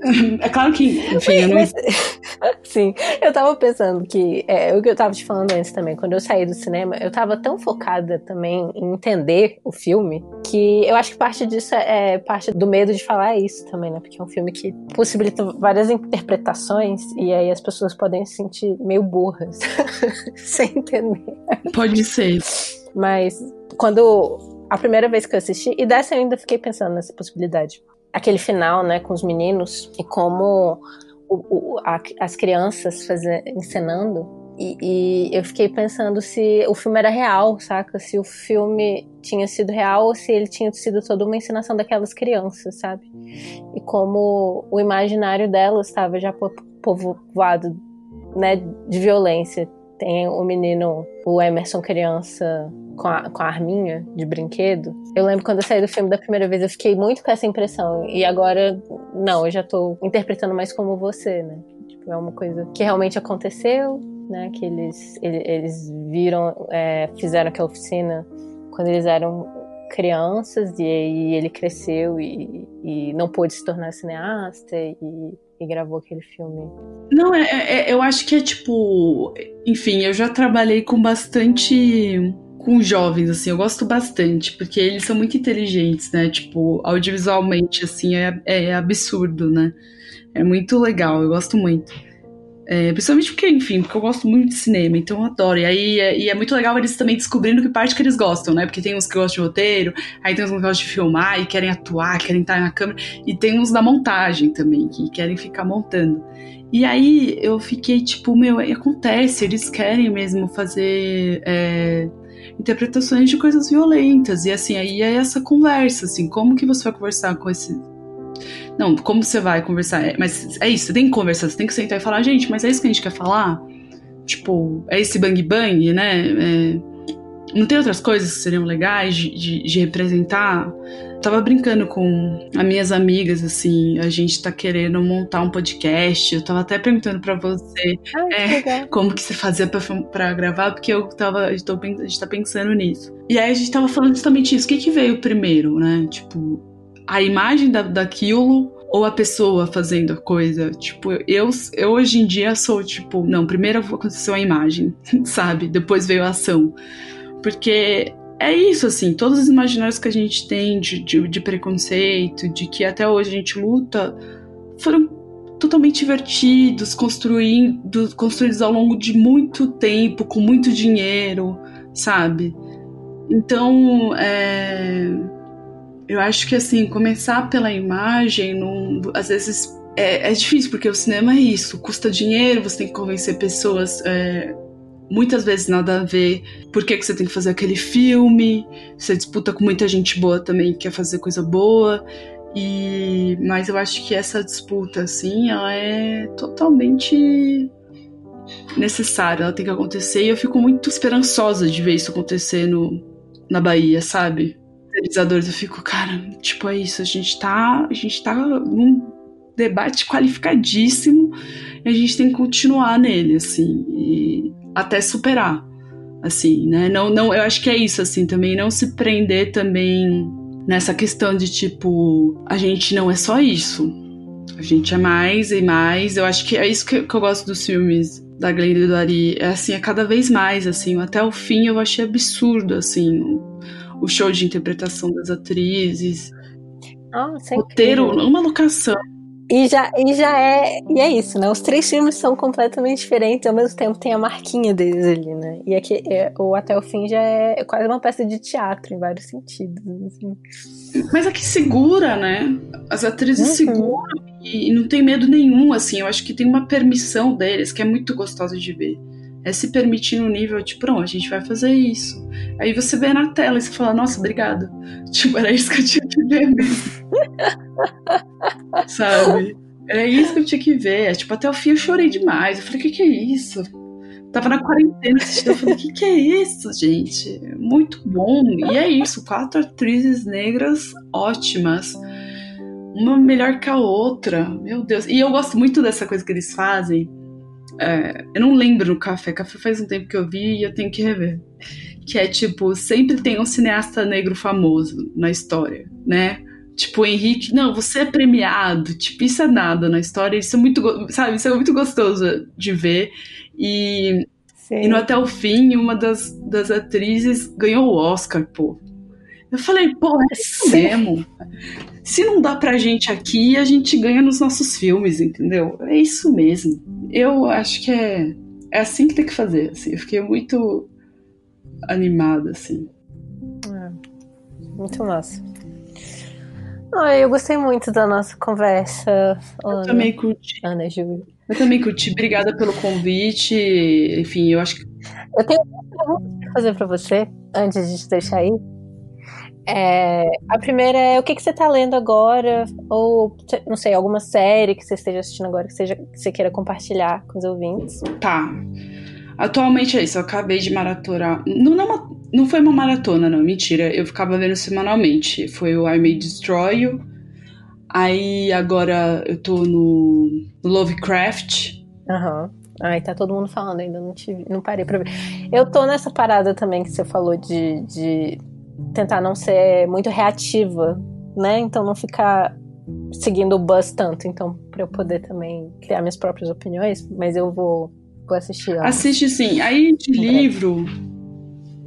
É claro que, enfim, eu não... Mas, sim, eu tava pensando que é, o que eu tava te falando antes também, quando eu saí do cinema, eu tava tão focada também em entender o filme que eu acho que parte disso é, é parte do medo de falar isso também, né? Porque é um filme que possibilita várias interpretações e aí as pessoas podem se sentir meio burras sem entender. Pode ser. Mas quando a primeira vez que eu assisti, e dessa eu ainda fiquei pensando nessa possibilidade aquele final, né, com os meninos e como o, o, a, as crianças fazer, encenando. E, e, eu fiquei pensando se o filme era real, saca? Se o filme tinha sido real ou se ele tinha sido toda uma encenação daquelas crianças, sabe? E como o imaginário delas estava já povoado, né, de violência. Tem o menino, o Emerson criança com a, com a arminha de brinquedo. Eu lembro quando eu saí do filme da primeira vez, eu fiquei muito com essa impressão. E agora, não, eu já tô interpretando mais como você, né? Tipo, é uma coisa que realmente aconteceu, né? Que eles, eles, viram, é, fizeram aquela oficina quando eles eram crianças e aí ele cresceu e, e não pôde se tornar cineasta e, e gravou aquele filme. Não, é, é, eu acho que é tipo. Enfim, eu já trabalhei com bastante com jovens, assim, eu gosto bastante, porque eles são muito inteligentes, né? Tipo, audiovisualmente, assim, é, é absurdo, né? É muito legal, eu gosto muito. É, principalmente porque, enfim, porque eu gosto muito de cinema, então eu adoro. E aí é, e é muito legal eles também descobrindo que parte que eles gostam, né? Porque tem uns que gostam de roteiro, aí tem uns que gostam de filmar e querem atuar, querem estar na câmera, e tem uns da montagem também, que querem ficar montando. E aí eu fiquei tipo, meu, acontece, eles querem mesmo fazer. É, interpretações de coisas violentas. E assim, aí é essa conversa, assim, como que você vai conversar com esse. Não, como você vai conversar? É, mas é isso, você tem que conversar, você tem que sentar e falar, gente, mas é isso que a gente quer falar? Tipo, é esse bang bang, né? É não tem outras coisas que seriam legais de, de, de, representar? Tava brincando com as minhas amigas, assim, a gente tá querendo montar um podcast. Eu tava até perguntando para você ah, é, como que você fazia pra, gravar, porque eu tava. A gente, tô, a gente tá pensando nisso. E aí a gente tava falando justamente isso. O que, que veio primeiro, né? Tipo, a imagem da, daquilo ou a pessoa fazendo a coisa. Tipo, eu, eu hoje em dia sou tipo, não, primeiro aconteceu a imagem, sabe? Depois veio a ação. Porque é isso, assim, todos os imaginários que a gente tem de, de, de, preconceito, de que até hoje a gente luta, foram totalmente invertidos, construindo, construídos ao longo de muito tempo, com muito dinheiro, sabe? Então, é, eu acho que, assim, começar pela imagem, às vezes é, é, difícil, porque o cinema é isso, custa dinheiro, você tem que convencer pessoas. É, muitas vezes nada a ver. Por que, que você tem que fazer aquele filme? Você disputa com muita gente boa também que quer fazer coisa boa. E mas eu acho que essa disputa assim, ela é totalmente necessária, ela tem que acontecer e eu fico muito esperançosa de ver isso acontecer no, na Bahia, sabe? Realizadores, eu fico, cara, tipo, é isso, a gente tá, a gente tá num debate qualificadíssimo e a gente tem que continuar nele, assim, e até superar, assim, né? Não, não, eu acho que é isso, assim, também não se prender também nessa questão de tipo, a gente não é só isso. A gente é mais e mais. Eu acho que é isso que, que eu gosto dos filmes da Glenda do Ari. É assim, é cada vez mais, assim. Até o fim eu achei absurdo, assim, o, show de interpretação das atrizes. Nossa, é roteiro, uma locação. E já, e já é. E é isso, né? Os três filmes são completamente diferentes, ao mesmo tempo tem a marquinha deles ali, né? E aqui, é, o Até o Fim já é quase uma peça de teatro, em vários sentidos. Assim. Mas aqui segura, né? As atrizes uhum. seguram e, e não tem medo nenhum, assim. Eu acho que tem uma permissão deles que é muito gostosa de ver é se permitir no nível, tipo, pronto, a gente vai fazer isso. Aí você vê na tela e você fala, nossa, obrigado. Tipo, era isso que eu tinha que ver mesmo. Sabe? Era isso que eu tinha que ver. É, tipo, até o fim eu chorei demais. Eu falei, o que, que é isso? Tava na quarentena assistindo, eu falei, o que, que é isso, gente? Muito bom. E é isso, quatro atrizes negras ótimas. Uma melhor que a outra. Meu Deus. E eu gosto muito dessa coisa que eles fazem é, eu não lembro no Café. Café faz um tempo que eu vi e eu tenho que rever. Que é tipo, sempre tem um cineasta negro famoso na história, né? Tipo, o Henrique, não, você é premiado. Tipo, isso é nada na história. Isso é muito, sabe, isso é muito gostoso de ver. E, e no Até o Fim, uma das, das atrizes ganhou o Oscar, pô. Eu falei, pô, é isso mesmo. Se não dá pra gente aqui, a gente ganha nos nossos filmes, entendeu? É isso mesmo. Eu acho que é, é assim que tem que fazer. Assim. Eu fiquei muito animada, assim. É, muito massa. Ah, eu gostei muito da nossa conversa. Eu Ana. também curti. Ana Júlia. Eu também curti. Obrigada pelo convite. Enfim, eu acho que. Eu tenho uma pergunta pra fazer pra você, antes de te deixar aí. É, a primeira é o que, que você está lendo agora, ou não sei, alguma série que você esteja assistindo agora que, seja, que você queira compartilhar com os ouvintes. Tá. Atualmente é isso, eu acabei de maratonar. Não, não, não foi uma maratona, não, mentira. Eu ficava vendo semanalmente. Foi o I May Destroy You. Aí agora eu tô no, no Lovecraft. Aham. Uhum. Ai, tá todo mundo falando, ainda não, tive, não parei pra ver. Eu tô nessa parada também que você falou de, de tentar não ser muito reativa, né? Então não ficar seguindo o buzz tanto. Então, para eu poder também criar minhas próprias opiniões, mas eu vou, vou assistir. Lá. Assiste sim. Aí de livro,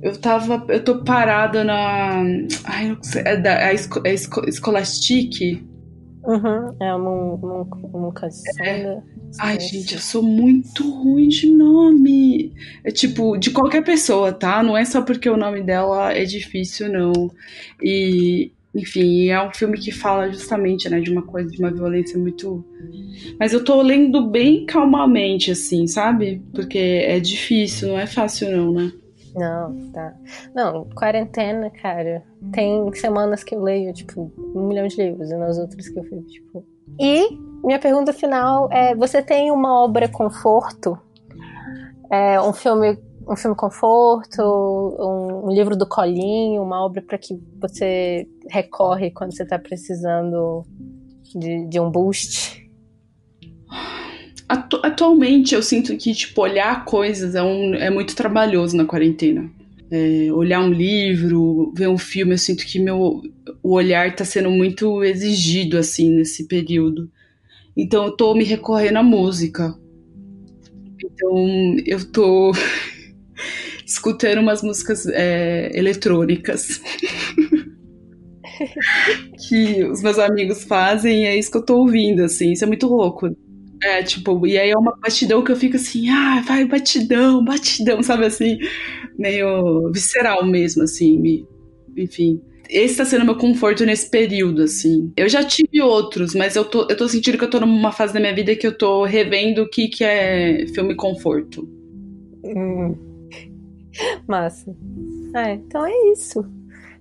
eu tava. Eu tô parada na. Ai, não sei. É da é esco, é esco, Scholastic. Uhum, é um, um, um é. Ai, gente, eu sou muito ruim de nome. É tipo, de qualquer pessoa, tá? Não é só porque o nome dela é difícil, não. E, enfim, é um filme que fala justamente, né, de uma coisa, de uma violência muito. Mas eu tô lendo bem calmamente, assim, sabe? Porque é difícil, não é fácil, não, né? Não, tá. Não, quarentena, cara. Tem semanas que eu leio, tipo, um milhão de livros, e nas outras que eu fico, tipo. E minha pergunta final é: você tem uma obra conforto? É, um filme um filme conforto, um, um, livro do colinho, uma obra para que você recorre quando você está precisando de, de um boost? Atualmente eu sinto que, tipo, olhar coisas é, um, é muito trabalhoso na quarentena. É, olhar um livro, ver um filme, eu sinto que meu o olhar está sendo muito exigido, assim, nesse período. Então eu tô me recorrendo à música. Então eu tô escutando umas músicas é, eletrônicas. que os meus amigos fazem e é isso que eu tô ouvindo, assim. Isso é muito louco. É, tipo, e aí é uma batidão que eu fico assim, ah, vai, batidão, batidão, sabe assim? Meio visceral mesmo, assim, me, enfim. Esse tá sendo meu conforto nesse período, assim. Eu já tive outros, mas eu tô, eu tô sentindo que eu tô numa fase da minha vida que eu tô revendo o que, que é filme conforto. Hum. Massa. É, então é isso.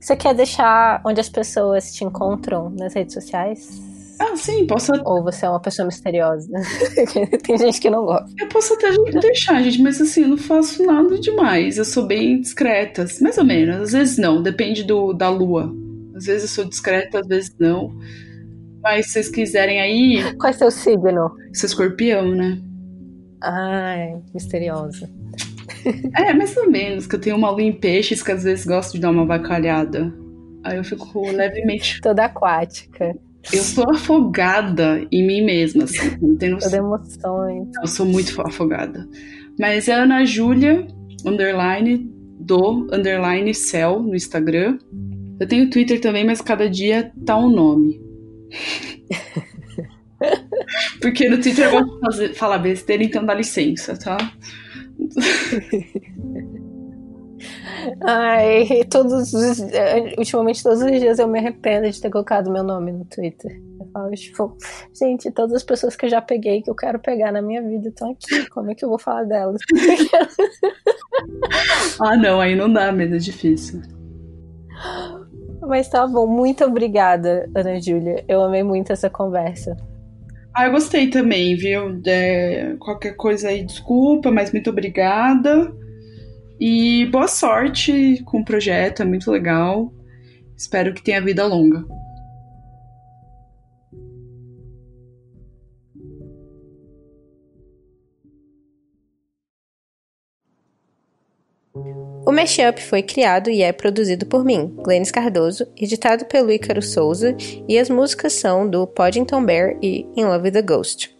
Você quer deixar onde as pessoas te encontram nas redes sociais? Ah, sim, posso. Ou você é uma pessoa misteriosa? Tem gente que não gosta. Eu posso até deixar, gente, mas assim, eu não faço nada demais. Eu sou bem discreta, mais ou menos. Às vezes não, depende do, da lua. Às vezes eu sou discreta, às vezes não. Mas se vocês quiserem aí. Qual é seu signo? Sou escorpião, né? Ai, misteriosa. É, mais ou menos, que eu tenho uma lua em peixes que às vezes gosto de dar uma vacalhada. Aí eu fico levemente. Toda aquática. Eu sou afogada em mim mesma, assim. Não tenho Toda emoções. Eu sou muito afogada. Mas é Ana Júlia, underline, do, underline, céu, no Instagram. Eu tenho Twitter também, mas cada dia tá um nome. Porque no Twitter eu gosto de fazer, falar besteira, então dá licença, tá? Ai, todos os, ultimamente todos os dias eu me arrependo de ter colocado meu nome no Twitter. Eu falo, tipo, gente, todas as pessoas que eu já peguei, que eu quero pegar na minha vida, estão aqui. Como é que eu vou falar delas? ah, não, aí não dá mesmo, é difícil. Mas tá bom, muito obrigada, Ana Júlia. Eu amei muito essa conversa. Ah, eu gostei também, viu? É, qualquer coisa aí, desculpa, mas muito obrigada. E boa sorte com o projeto, é muito legal. Espero que tenha vida longa. O Mashup foi criado e é produzido por mim, Glennis Cardoso, editado pelo Ícaro Souza, e as músicas são do Poddington Bear e In Love with a Ghost.